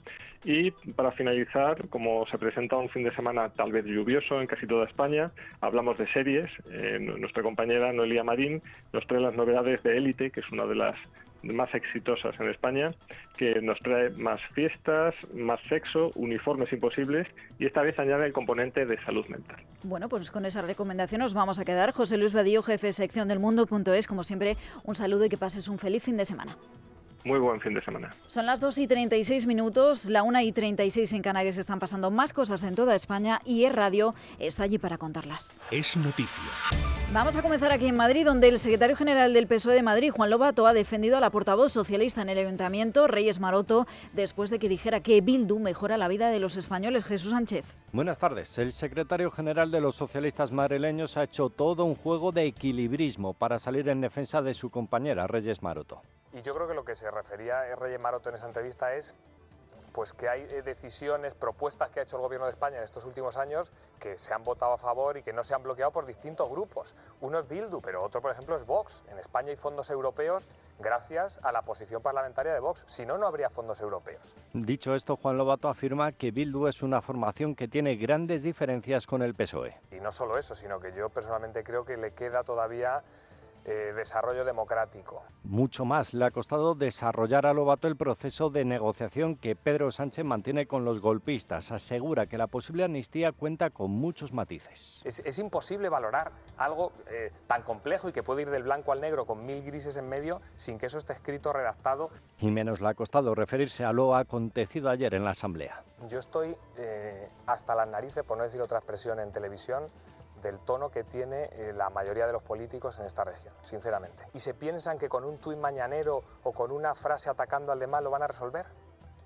[SPEAKER 37] Y para finalizar, como se presenta un fin de semana tal vez lluvioso en casi toda España, hablamos de series. Eh, nuestra compañera Noelia Marín nos trae las novedades de Élite, que es una de las más exitosas en España, que nos trae más fiestas, más sexo, uniformes imposibles y esta vez añade el componente de salud mental.
[SPEAKER 2] Bueno, pues con esa recomendación nos vamos a quedar. José Luis Badillo, jefe de sección del mundo.es, como siempre, un saludo y que pases un feliz fin de semana.
[SPEAKER 37] Muy buen fin de semana.
[SPEAKER 2] Son las 2 y 36 minutos, la 1 y 36 en Canarias están pasando más cosas en toda España y Es Radio está allí para contarlas.
[SPEAKER 27] Es noticia.
[SPEAKER 2] Vamos a comenzar aquí en Madrid, donde el secretario general del PSOE de Madrid, Juan Lobato, ha defendido a la portavoz socialista en el ayuntamiento, Reyes Maroto, después de que dijera que Bildu mejora la vida de los españoles. Jesús Sánchez.
[SPEAKER 38] Buenas tardes. El secretario general de los socialistas madrileños ha hecho todo un juego de equilibrismo para salir en defensa de su compañera, Reyes Maroto.
[SPEAKER 39] Y yo creo que lo que se refería Reyes Maroto en esa entrevista es pues que hay eh, decisiones, propuestas que ha hecho el Gobierno de España en estos últimos años que se han votado a favor y que no se han bloqueado por distintos grupos. Uno es Bildu, pero otro, por ejemplo, es Vox. En España hay fondos europeos gracias a la posición parlamentaria de Vox. Si no, no habría fondos europeos.
[SPEAKER 38] Dicho esto, Juan Lobato afirma que Bildu es una formación que tiene grandes diferencias con el PSOE.
[SPEAKER 39] Y no solo eso, sino que yo personalmente creo que le queda todavía eh, desarrollo democrático.
[SPEAKER 38] Mucho más le ha costado desarrollar a Lobato el proceso de negociación que Pedro Sánchez mantiene con los golpistas. Asegura que la posible amnistía cuenta con muchos matices.
[SPEAKER 39] Es, imposible valorar algo eh, tan complejo y que puede ir del blanco al negro con mil grises en medio sin que eso esté escrito, redactado.
[SPEAKER 38] Y menos le ha costado referirse a lo acontecido ayer en la Asamblea.
[SPEAKER 39] Yo estoy eh, hasta las narices, por no decir otra expresión en televisión, del tono que tiene eh, la mayoría de los políticos en esta región, sinceramente. Y se piensan que con un tuit mañanero o con una frase atacando al demás lo van a resolver.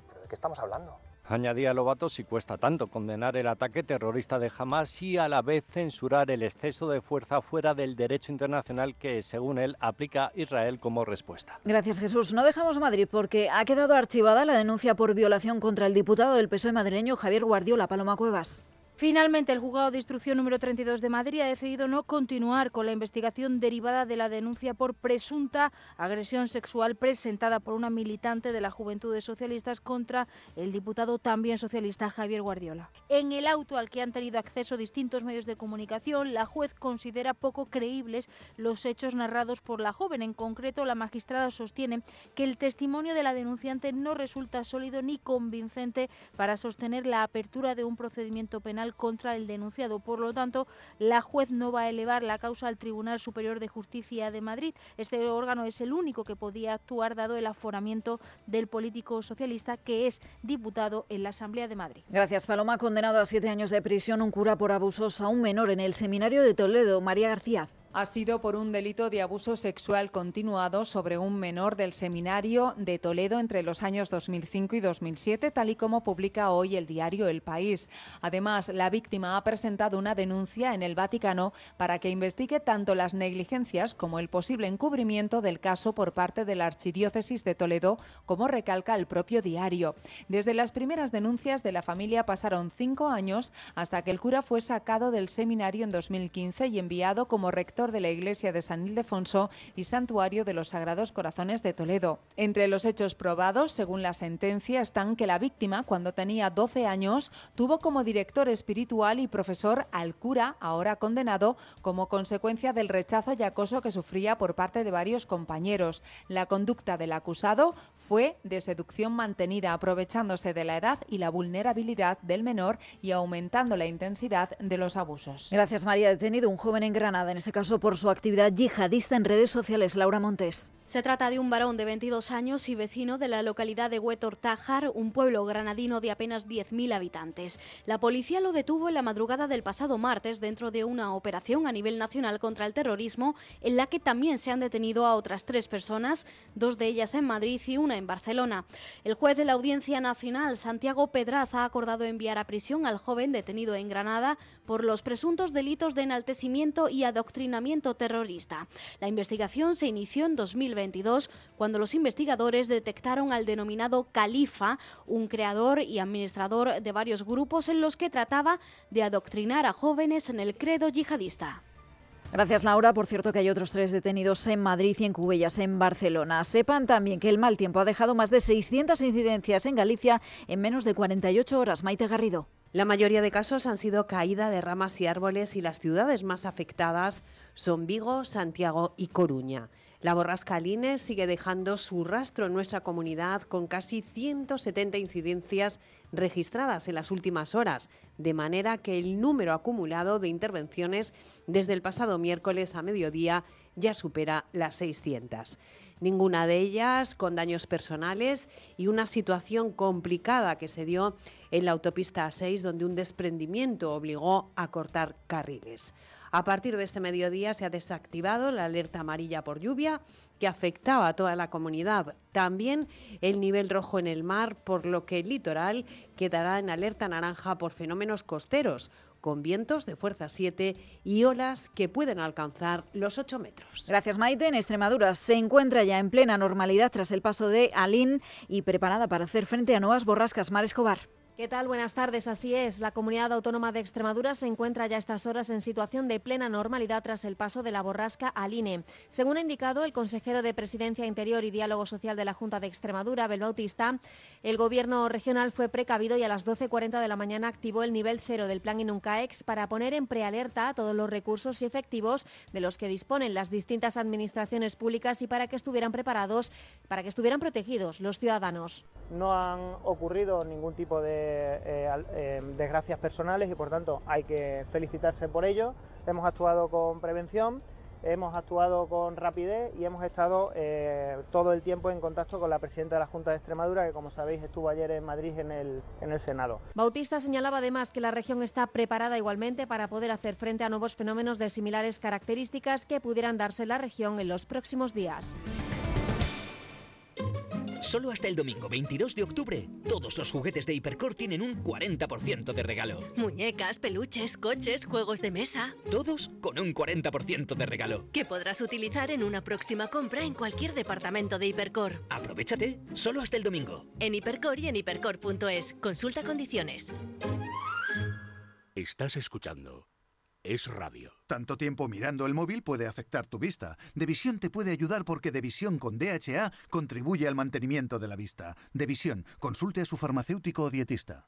[SPEAKER 39] ¿Pero de qué estamos hablando?
[SPEAKER 38] Añadía Lobato si cuesta tanto condenar el ataque terrorista de Hamas y a la vez censurar el exceso de fuerza fuera del derecho internacional que, según él, aplica Israel como respuesta.
[SPEAKER 2] Gracias, Jesús. No dejamos Madrid porque ha quedado archivada la denuncia por violación contra el diputado del PSOE madrileño Javier Guardiola Paloma Cuevas.
[SPEAKER 14] Finalmente, el juzgado de instrucción número 32 de Madrid ha decidido no continuar con la investigación derivada de la denuncia por presunta agresión sexual presentada por una militante de la Juventudes Socialistas contra el diputado también socialista Javier Guardiola. En el auto al que han tenido acceso distintos medios de comunicación, la juez considera poco creíbles los hechos narrados por la joven. En concreto, la magistrada sostiene que el testimonio de la denunciante no resulta sólido ni convincente para sostener la apertura de un procedimiento penal
[SPEAKER 28] contra el denunciado. Por lo tanto, la juez no va a elevar la causa al Tribunal Superior de Justicia de Madrid. Este órgano es el único que podía actuar dado el aforamiento del político socialista que es diputado en la Asamblea de Madrid.
[SPEAKER 2] Gracias, Paloma. Condenado a siete años de prisión un cura por abusos a un menor en el seminario de Toledo. María García
[SPEAKER 40] ha sido por un delito de abuso sexual continuado sobre un menor del seminario de Toledo entre los años 2005 y 2007, tal y como publica hoy el diario El País. Además, la víctima ha presentado una denuncia en el Vaticano para que investigue tanto las negligencias como el posible encubrimiento del caso por parte de la Archidiócesis de Toledo, como recalca el propio diario. Desde las primeras denuncias de la familia pasaron cinco años hasta que el cura fue sacado del seminario en 2015 y enviado como rector de la iglesia de San Ildefonso y santuario de los Sagrados Corazones de Toledo. Entre los hechos probados, según la sentencia, están que la víctima, cuando tenía 12 años, tuvo como director espiritual y profesor al cura, ahora condenado, como consecuencia del rechazo y acoso que sufría por parte de varios compañeros. La conducta del acusado fue de seducción mantenida, aprovechándose de la edad y la vulnerabilidad del menor y aumentando la intensidad de los abusos.
[SPEAKER 2] Gracias, María. Detenido un joven en Granada, en este caso por su actividad yihadista en redes sociales. Laura Montes.
[SPEAKER 28] Se trata de un varón de 22 años y vecino de la localidad de Huetor Tájar, un pueblo granadino de apenas 10.000 habitantes. La policía lo detuvo en la madrugada del pasado martes dentro de una operación a nivel nacional contra el terrorismo, en la que también se han detenido a otras tres personas, dos de ellas en Madrid y una en Barcelona. El juez de la Audiencia Nacional, Santiago Pedraz, ha acordado enviar a prisión al joven detenido en Granada por los presuntos delitos de enaltecimiento y adoctrinamiento terrorista. La investigación se inició en 2022 cuando los investigadores detectaron al denominado Califa, un creador y administrador de varios grupos en los que trataba de adoctrinar a jóvenes en el credo yihadista.
[SPEAKER 2] Gracias, Laura. Por cierto, que hay otros tres detenidos en Madrid y en Cubellas, en Barcelona. Sepan también que el mal tiempo ha dejado más de 600 incidencias en Galicia en menos de 48 horas. Maite Garrido.
[SPEAKER 41] La mayoría de casos han sido caída de ramas y árboles y las ciudades más afectadas son Vigo, Santiago y Coruña. La borrasca Line sigue dejando su rastro en nuestra comunidad con casi 170 incidencias registradas en las últimas horas, de manera que el número acumulado de intervenciones desde el pasado miércoles a mediodía ya supera las 600 ninguna de ellas con daños personales y una situación complicada que se dio en la autopista A6 donde un desprendimiento obligó a cortar carriles. A partir de este mediodía se ha desactivado la alerta amarilla por lluvia que afectaba a toda la comunidad. También el nivel rojo en el mar, por lo que el litoral quedará en alerta naranja por fenómenos costeros, con vientos de fuerza 7 y olas que pueden alcanzar los 8 metros.
[SPEAKER 2] Gracias Maite. En Extremadura se encuentra ya en plena normalidad tras el paso de Alín y preparada para hacer frente a nuevas borrascas. Mar Escobar.
[SPEAKER 42] ¿Qué tal? Buenas tardes. Así es, la comunidad autónoma de Extremadura se encuentra ya a estas horas en situación de plena normalidad tras el paso de la borrasca Aline. Según ha indicado el consejero de Presidencia Interior y Diálogo Social de la Junta de Extremadura, Abel Bautista, el gobierno regional fue precavido y a las 12.40 de la mañana activó el nivel cero del plan Inuncaex para poner en prealerta todos los recursos y efectivos de los que disponen las distintas administraciones públicas y para que estuvieran preparados, para que estuvieran protegidos los ciudadanos.
[SPEAKER 43] No han ocurrido ningún tipo de desgracias personales y por tanto hay que felicitarse por ello. Hemos actuado con prevención, hemos actuado con rapidez y hemos estado eh, todo el tiempo en contacto con la presidenta de la Junta de Extremadura, que como sabéis estuvo ayer en Madrid en el, en el Senado.
[SPEAKER 42] Bautista señalaba además que la región está preparada igualmente para poder hacer frente a nuevos fenómenos de similares características que pudieran darse en la región en los próximos días.
[SPEAKER 44] Solo hasta el domingo 22 de octubre, todos los juguetes de Hipercor tienen un 40% de regalo.
[SPEAKER 45] Muñecas, peluches, coches, juegos de mesa.
[SPEAKER 44] Todos con un 40% de regalo.
[SPEAKER 45] Que podrás utilizar en una próxima compra en cualquier departamento de Hipercor.
[SPEAKER 44] Aprovechate, solo hasta el domingo.
[SPEAKER 45] En Hipercor y en hipercor.es. Consulta condiciones.
[SPEAKER 27] Estás escuchando es radio.
[SPEAKER 46] Tanto tiempo mirando el móvil puede afectar tu vista. Devisión te puede ayudar porque Devisión con DHA contribuye al mantenimiento de la vista. Devisión, consulte a su farmacéutico o dietista.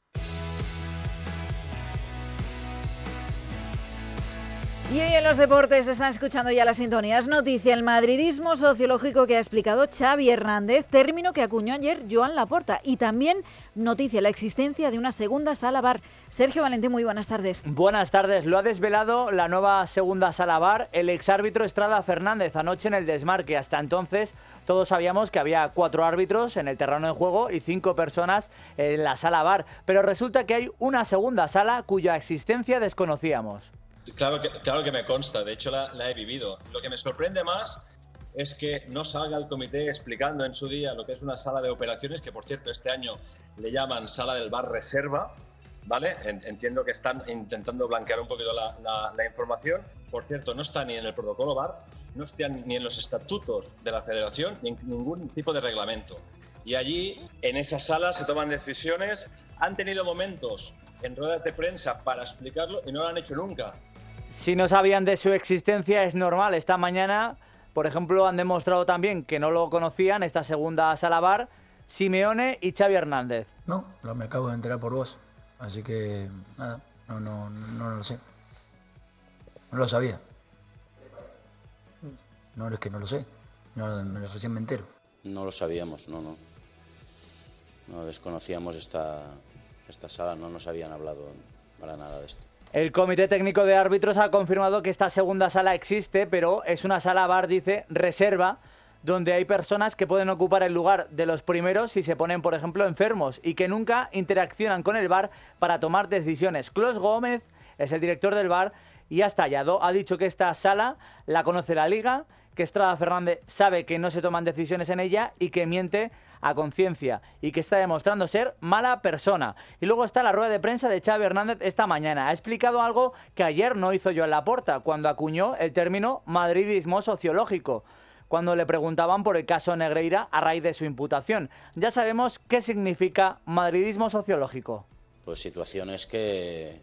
[SPEAKER 2] Y hoy en los deportes están escuchando ya las sintonías. Noticia, el madridismo sociológico que ha explicado Xavi Hernández, término que acuñó ayer Joan Laporta. Y también noticia, la existencia de una segunda sala bar. Sergio Valentín, muy buenas tardes.
[SPEAKER 47] Buenas tardes. Lo ha desvelado la nueva segunda sala bar, el exárbitro Estrada Fernández, anoche en el desmarque. Hasta entonces todos sabíamos que había cuatro árbitros en el terreno de juego y cinco personas en la sala bar. Pero resulta que hay una segunda sala cuya existencia desconocíamos.
[SPEAKER 48] Claro que, claro que me consta, de hecho la, he vivido. Lo que me sorprende más es que no salga el comité explicando en su día lo que es una sala de operaciones, que por cierto este año le llaman sala del bar reserva, ¿vale? Entiendo que están intentando blanquear un poquito la, la, información. Por cierto, no está ni en el protocolo bar, no está ni en los estatutos de la federación, ni en ningún tipo de reglamento. Y allí, en esa sala, se toman decisiones. Han tenido momentos en ruedas de prensa para explicarlo y no lo han hecho nunca.
[SPEAKER 47] Si no sabían de su existencia es normal. Esta mañana, por ejemplo, han demostrado también que no lo conocían, esta segunda sala bar, Simeone y Xavi Hernández.
[SPEAKER 49] No, lo me acabo de enterar por vos. Así que, nada, no, no, no, lo sé. No lo sabía. No, es que no lo sé. No, me lo recién me entero.
[SPEAKER 50] No lo sabíamos, no, no. No desconocíamos esta, esta sala, no nos habían hablado para nada de esto.
[SPEAKER 47] El Comité Técnico de Árbitros ha confirmado que esta segunda sala existe, pero es una sala bar, dice, reserva, donde hay personas que pueden ocupar el lugar de los primeros si se ponen, por ejemplo, enfermos y que nunca interaccionan con el bar para tomar decisiones. Clos Gómez es el director del bar y ha estallado. Ha dicho que esta sala la conoce la liga, que Estrada Fernández sabe que no se toman decisiones en ella y que miente a conciencia y que está demostrando ser mala persona. Y luego está la rueda de prensa de Xavi Hernández esta mañana. Ha explicado algo que ayer no hizo yo en la porta, cuando acuñó el término madridismo sociológico cuando le preguntaban por el caso Negreira a raíz de su imputación. Ya sabemos qué significa madridismo sociológico.
[SPEAKER 50] Pues situaciones que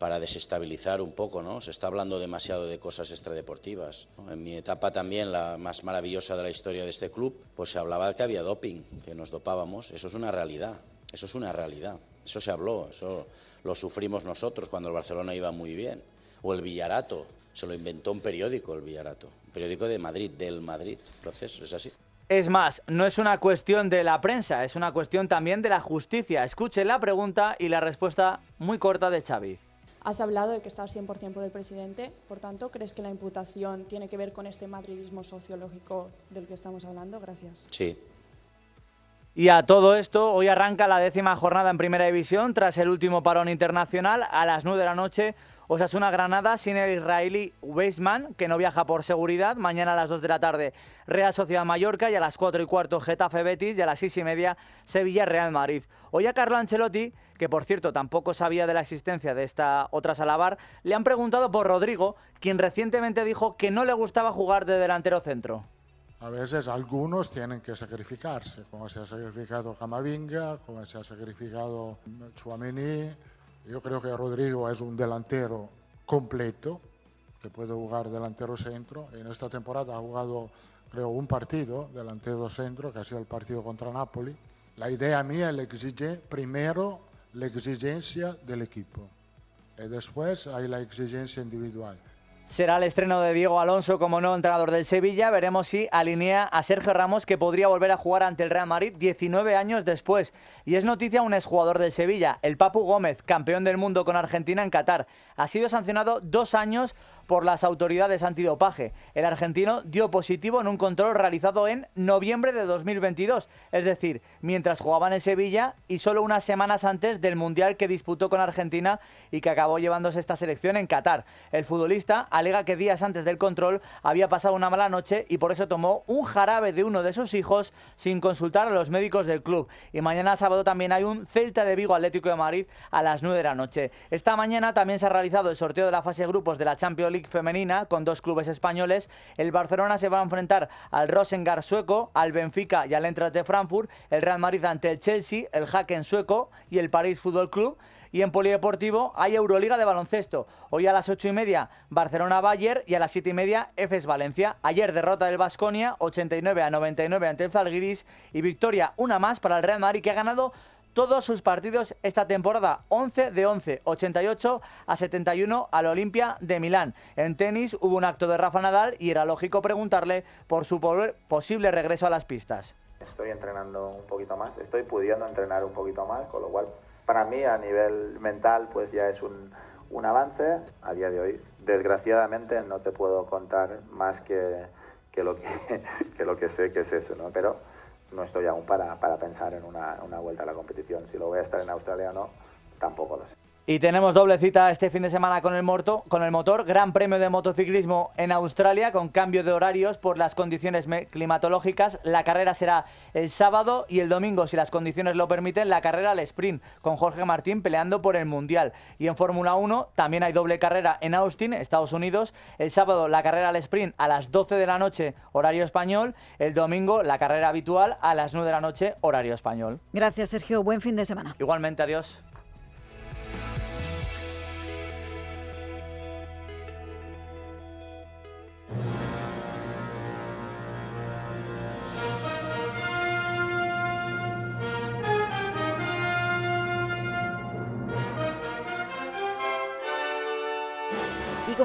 [SPEAKER 50] para desestabilizar un poco, ¿no? Se está hablando demasiado de cosas extradeportivas. En mi etapa también, la más maravillosa de la historia de este club, pues se hablaba que había doping, que nos dopábamos. Eso es una realidad, eso es una realidad. Eso se habló, eso lo sufrimos nosotros cuando el Barcelona iba muy bien. O el Villarato, se lo inventó un periódico, el Villarato. Un periódico de Madrid, del Madrid. Proceso, es así.
[SPEAKER 47] Es más, no es una cuestión de la prensa, es una cuestión también de la justicia. Escuchen la pregunta y la respuesta muy corta de Xavi.
[SPEAKER 51] Has hablado de que estás 100% por el presidente, por tanto, ¿crees que la imputación tiene que ver con este madridismo sociológico del que estamos hablando? Gracias.
[SPEAKER 50] Sí.
[SPEAKER 47] Y a todo esto, hoy arranca la décima jornada en Primera División tras el último parón internacional a las 9 de la noche. Osasuna Granada sin el israelí Weisman, que no viaja por seguridad. Mañana a las 2 de la tarde Real Sociedad Mallorca y a las 4 y cuarto Getafe Betis y a las 6 y media Sevilla Real Madrid. Hoy a Carlo Ancelotti que por cierto tampoco sabía de la existencia de esta otra salabar, le han preguntado por Rodrigo, quien recientemente dijo que no le gustaba jugar de delantero centro.
[SPEAKER 52] A veces algunos tienen que sacrificarse, como se ha sacrificado Camavinga, como se ha sacrificado Chuamení. Yo creo que Rodrigo es un delantero completo, que puede jugar delantero centro. En esta temporada ha jugado, creo, un partido delantero centro, que ha sido el partido contra Napoli. La idea mía es exigir primero la exigencia del equipo. Y después hay la exigencia individual.
[SPEAKER 47] Será el estreno de Diego Alonso como nuevo entrenador del Sevilla. Veremos si alinea a Sergio Ramos, que podría volver a jugar ante el Real Madrid 19 años después. Y es noticia un exjugador del Sevilla, el Papu Gómez, campeón del mundo con Argentina en Qatar. Ha sido sancionado dos años por las autoridades antidopaje. El argentino dio positivo en un control realizado en noviembre de 2022, es decir, mientras jugaba en Sevilla y solo unas semanas antes del Mundial que disputó con Argentina y que acabó llevándose esta selección en Qatar. El futbolista alega que días antes del control había pasado una mala noche y por eso tomó un jarabe de uno de sus hijos sin consultar a los médicos del club. Y mañana sábado también hay un Celta de Vigo Atlético de Madrid a las 9 de la noche. Esta mañana también se ha realizado el sorteo de la fase de grupos de la Champions League femenina con dos clubes españoles. El Barcelona se va a enfrentar al Rosengar sueco, al Benfica y al Eintracht de Frankfurt. El Real Madrid ante el Chelsea, el Haken sueco y el París Fútbol Club. Y en Polideportivo hay Euroliga de baloncesto. Hoy a las ocho y media Barcelona-Bayer y a las siete y media EFES Valencia. Ayer derrota del Basconia 89 a 99 ante el Zalgiris y victoria una más para el Real Madrid que ha ganado todos sus partidos esta temporada, 11 de 11, 88 a 71 al Olimpia de Milán. En tenis hubo un acto de Rafa Nadal y era lógico preguntarle por su posible regreso a las pistas.
[SPEAKER 53] Estoy entrenando un poquito más, estoy pudiendo entrenar un poquito más, con lo cual para mí a nivel mental pues ya es un, un avance. A día de hoy, desgraciadamente, no te puedo contar más que, que, lo, que, *laughs* que lo que sé que es eso, ¿no? Pero no estoy aún para, para pensar en una, una vuelta a la competición. Si lo voy a estar en Australia o no, tampoco lo sé.
[SPEAKER 47] Y tenemos doble cita este fin de semana con el, morto, con el motor, Gran Premio de Motociclismo en Australia con cambio de horarios por las condiciones climatológicas. La carrera será el sábado y el domingo, si las condiciones lo permiten, la carrera al sprint con Jorge Martín peleando por el Mundial. Y en Fórmula 1 también hay doble carrera en Austin, Estados Unidos. El sábado la carrera al sprint a las 12 de la noche, horario español. El domingo la carrera habitual a las 9 de la noche, horario español.
[SPEAKER 2] Gracias, Sergio. Buen fin de semana.
[SPEAKER 47] Igualmente, adiós.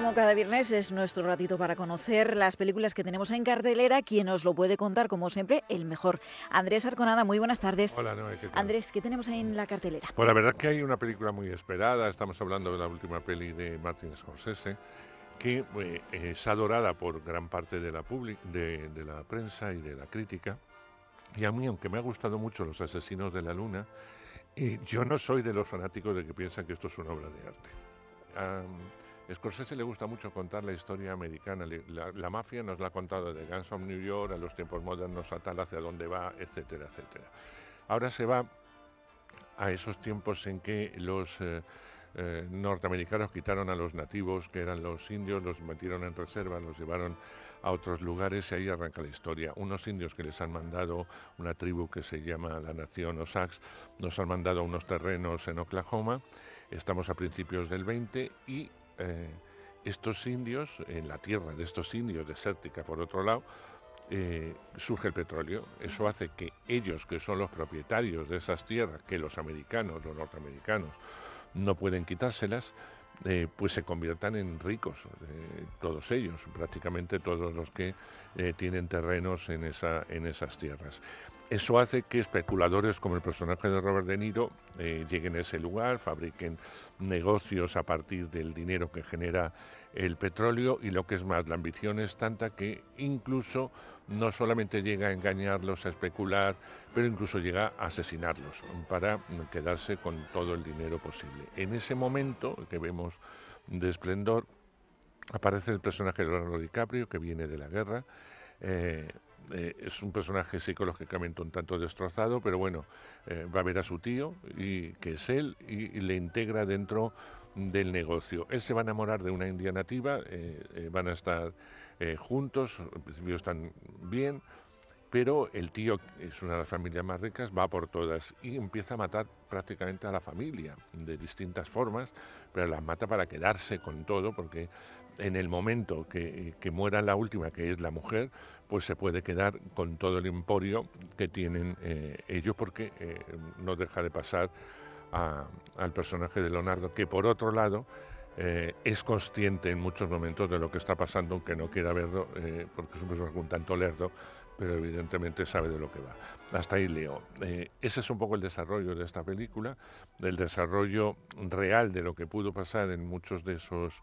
[SPEAKER 2] Como cada viernes es nuestro ratito para conocer las películas que tenemos en cartelera. Quien nos lo puede contar, como siempre, el mejor. Andrés Arconada, muy buenas tardes.
[SPEAKER 54] Hola, Noé, ¿qué tal?
[SPEAKER 2] Andrés, ¿qué tenemos ahí en la cartelera?
[SPEAKER 54] Pues la verdad es que hay una película muy esperada. Estamos hablando de la última peli de Martin Scorsese que eh, es adorada por gran parte de la, de, de la prensa y de la crítica. Y a mí, aunque me ha gustado mucho Los Asesinos de la Luna, eh, yo no soy de los fanáticos de que piensan que esto es una obra de arte. Scorsese le gusta mucho contar la historia americana. La, mafia nos la ha contado de Guns of New York a los tiempos modernos, a tal, hacia dónde va, etcétera, etcétera. Ahora se va a esos tiempos en que los eh, eh, norteamericanos quitaron a los nativos, que eran los indios, los metieron en reserva, los llevaron a otros lugares y ahí arranca la historia. Unos indios que les han mandado una tribu que se llama la Nación Osage, nos han mandado unos terrenos en Oklahoma. Estamos a principios del 20 y eh, estos indios, en la tierra de estos indios desértica por otro lado, eh, surge el petróleo. Eso hace que ellos, que son los propietarios de esas tierras, que los americanos, los norteamericanos, no pueden quitárselas, eh, pues se conviertan en ricos, todos ellos, prácticamente todos los que tienen terrenos en, esa, en esas tierras. Eso hace que especuladores como el personaje de Robert De Niro eh, lleguen a ese lugar, fabriquen negocios a partir del dinero que genera el petróleo y lo que es más, la ambición es tanta que incluso no solamente llega a engañarlos, a especular, pero incluso llega a asesinarlos para quedarse con todo el dinero posible. En ese momento que vemos de esplendor, aparece el personaje de Leonardo DiCaprio que viene de la guerra. Eh, eh, es un personaje psicológicamente un tanto destrozado, pero bueno, eh, va a ver a su tío, y, que es él, y, le integra dentro del negocio. Él se va a enamorar de una india nativa, eh, van a estar juntos, en principio están bien, pero el tío es una de las familias más ricas, va por todas y empieza a matar prácticamente a la familia de distintas formas, pero las mata para quedarse con todo, porque en el momento que, muera la última, que es la mujer, pues se puede quedar con todo el emporio que tienen eh, ellos, porque eh, no deja de pasar al personaje de Leonardo, que por otro lado eh, es consciente en muchos momentos de lo que está pasando, aunque no quiera verlo, porque es un personaje un tanto lerdo, pero evidentemente sabe de lo que va. Hasta ahí leo. ese es un poco el desarrollo de esta película, del desarrollo real de lo que pudo pasar en muchos de esos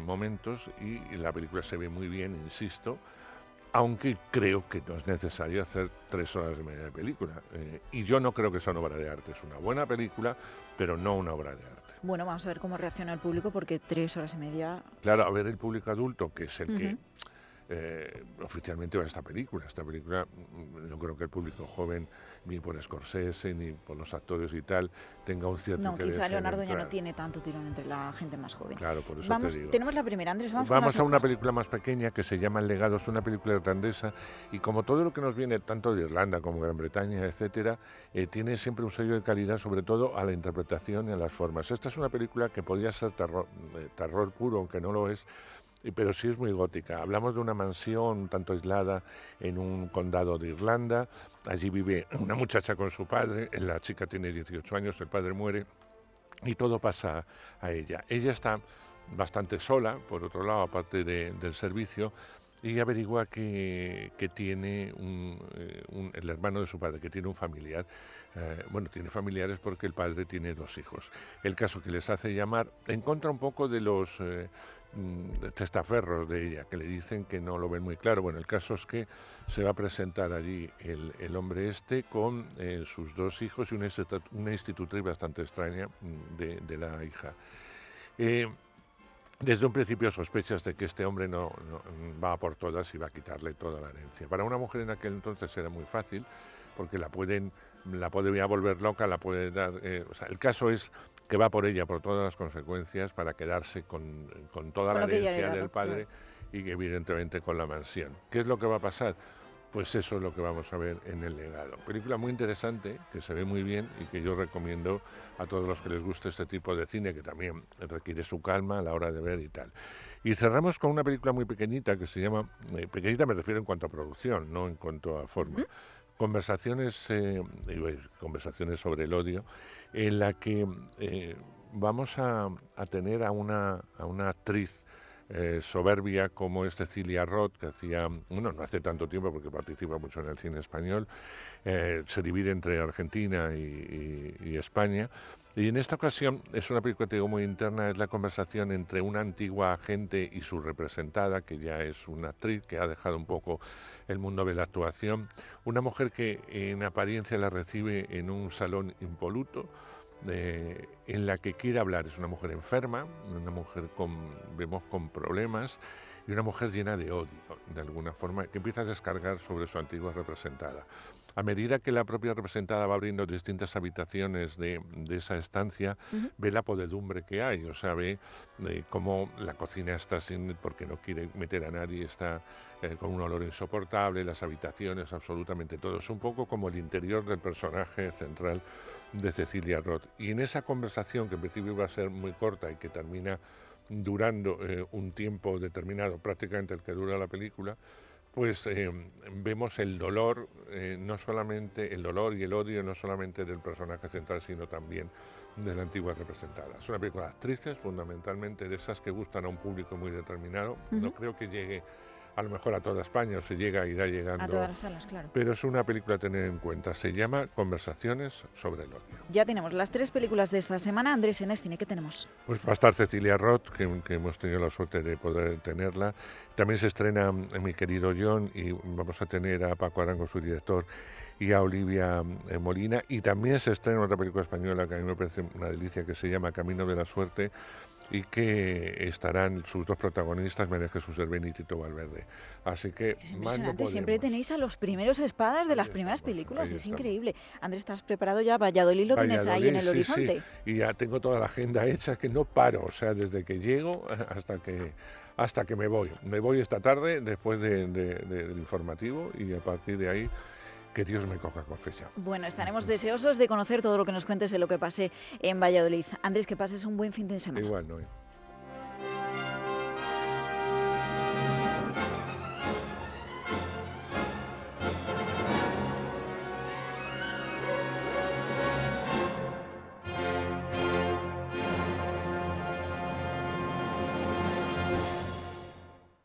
[SPEAKER 54] momentos y la película se ve muy bien, insisto, aunque creo que no es necesario hacer tres horas y media de película. Eh, y yo no creo que sea una obra de arte, es una buena película, pero no una obra de arte.
[SPEAKER 2] Bueno, vamos a ver cómo reacciona el público, porque tres horas y media...
[SPEAKER 54] Claro, a ver el público adulto, que es el que eh, oficialmente va a esta película. Esta película, mm, no creo que el público joven, ni por Scorsese, ni por los actores y tal, tenga un cierto
[SPEAKER 2] No, quizá Leonardo ya no tiene tanto tirón entre la gente más joven.
[SPEAKER 54] Claro, por eso
[SPEAKER 2] vamos,
[SPEAKER 54] te digo.
[SPEAKER 2] Tenemos la primera, Andrés, vamos,
[SPEAKER 54] vamos a una película más pequeña que se llama El legado, es una película irlandesa y como todo lo que nos viene tanto de Irlanda como Gran Bretaña, etcétera, eh, tiene siempre un sello de calidad, sobre todo a la interpretación y a las formas. Esta es una película que podría ser terror, eh, terror puro, aunque no lo es, pero sí es muy gótica. Hablamos de una mansión tanto aislada en un condado de Irlanda. Allí vive una muchacha con su padre, la chica tiene 18 años, el padre muere y todo pasa a ella. Ella está bastante sola, por otro lado, aparte de- del servicio, y averigua que, que tiene un, eh, un- el hermano de su padre, que tiene un familiar. eh, bueno, tiene familiares porque el padre tiene dos hijos. El caso que les hace llamar, en contra un poco de los eh, testaferros de ella, que le dicen que no lo ven muy claro. Bueno, el caso es que se va a presentar allí el, el hombre este con eh, sus dos hijos y una, institu- una institutriz bastante extraña mm, de, la hija. Eh, desde un principio sospechas de que este hombre no, no- va por todas y va a quitarle toda la herencia. Para una mujer en aquel entonces era muy fácil porque la pueden la podría volver loca, la puede dar. eh, el caso es que va por ella por todas las consecuencias para quedarse con, con toda
[SPEAKER 2] Con
[SPEAKER 54] la herencia del padre y que evidentemente con la mansión. ¿Qué es lo que va a pasar? Pues eso es lo que vamos a ver en el legado. Película muy interesante, que se ve muy bien y que yo recomiendo a todos los que les guste este tipo de cine, que también requiere su calma a la hora de ver y tal. Y cerramos con una película muy pequeñita que se llama, eh, pequeñita me refiero en cuanto a producción, no en cuanto a forma. Conversaciones, eh, conversaciones sobre el odio, en la que eh, vamos a, tener a una, actriz eh, soberbia como es Cecilia Roth, que hacía, bueno, no hace tanto tiempo porque participa mucho en el cine español, se divide entre Argentina y, España. Y en esta ocasión es una película, te digo, muy interna, es la conversación entre una antigua agente y su representada, que ya es una actriz que ha dejado un poco el mundo de la actuación, una mujer que en apariencia la recibe en un salón impoluto, eh, en la que quiere hablar. Es una mujer enferma, una mujer con, vemos con problemas y una mujer llena de odio, de alguna forma, que empieza a descargar sobre su antigua representada. A medida que la propia representada va abriendo distintas habitaciones de, de esa estancia, ve la podedumbre que hay, o sea, ve eh, cómo la cocina está sin, porque no quiere meter a nadie, está eh, con un olor insoportable, las habitaciones, absolutamente todo. Es un poco como el interior del personaje central de Cecilia Roth. Y en esa conversación, que en principio iba a ser muy corta y que termina durando eh, un tiempo determinado, prácticamente el que dura la película, pues eh, vemos el dolor, eh, no solamente el dolor y el odio, no solamente del personaje central, sino también de la antigua representada. Es una película de actrices, fundamentalmente de esas que gustan a un público muy determinado. No creo que llegue a lo mejor a toda España, o se llega, irá llegando.
[SPEAKER 2] A todas las salas, claro.
[SPEAKER 54] Pero es una película a tener en cuenta. Se llama Conversaciones sobre el odio.
[SPEAKER 2] Ya tenemos las tres películas de esta semana. Andrés, en Cine, ¿qué tenemos?
[SPEAKER 54] Pues va a estar Cecilia Roth, que, que hemos tenido la suerte de poder tenerla. También se estrena mm, Mi querido John y vamos a tener a Paco Arango, su director, y a Olivia eh, Molina. Y también se estrena otra película española que a mí me parece una delicia, que se llama Camino de la Suerte y que estarán sus dos protagonistas, María Jesús Herbén y Tito Valverde. Así que
[SPEAKER 2] Es
[SPEAKER 54] más no
[SPEAKER 2] siempre tenéis a los primeros espadas de las primeras películas,
[SPEAKER 54] ahí
[SPEAKER 2] es
[SPEAKER 54] estamos.
[SPEAKER 2] increíble. Andrés, ¿estás preparado ya? Valladolid lo tienes ahí en el
[SPEAKER 54] Valladolid, sí, sí.
[SPEAKER 2] horizonte.
[SPEAKER 54] Y ya tengo toda la agenda hecha que no paro, o sea, desde que llego hasta que hasta que me voy. Me voy esta tarde después de- de- de- del informativo y a partir de ahí que Dios me coja con fecha.
[SPEAKER 2] Bueno, estaremos deseosos de conocer todo lo que nos cuentes de lo que pase en Valladolid. Andrés, que pases un buen fin de semana.
[SPEAKER 54] Igual, no.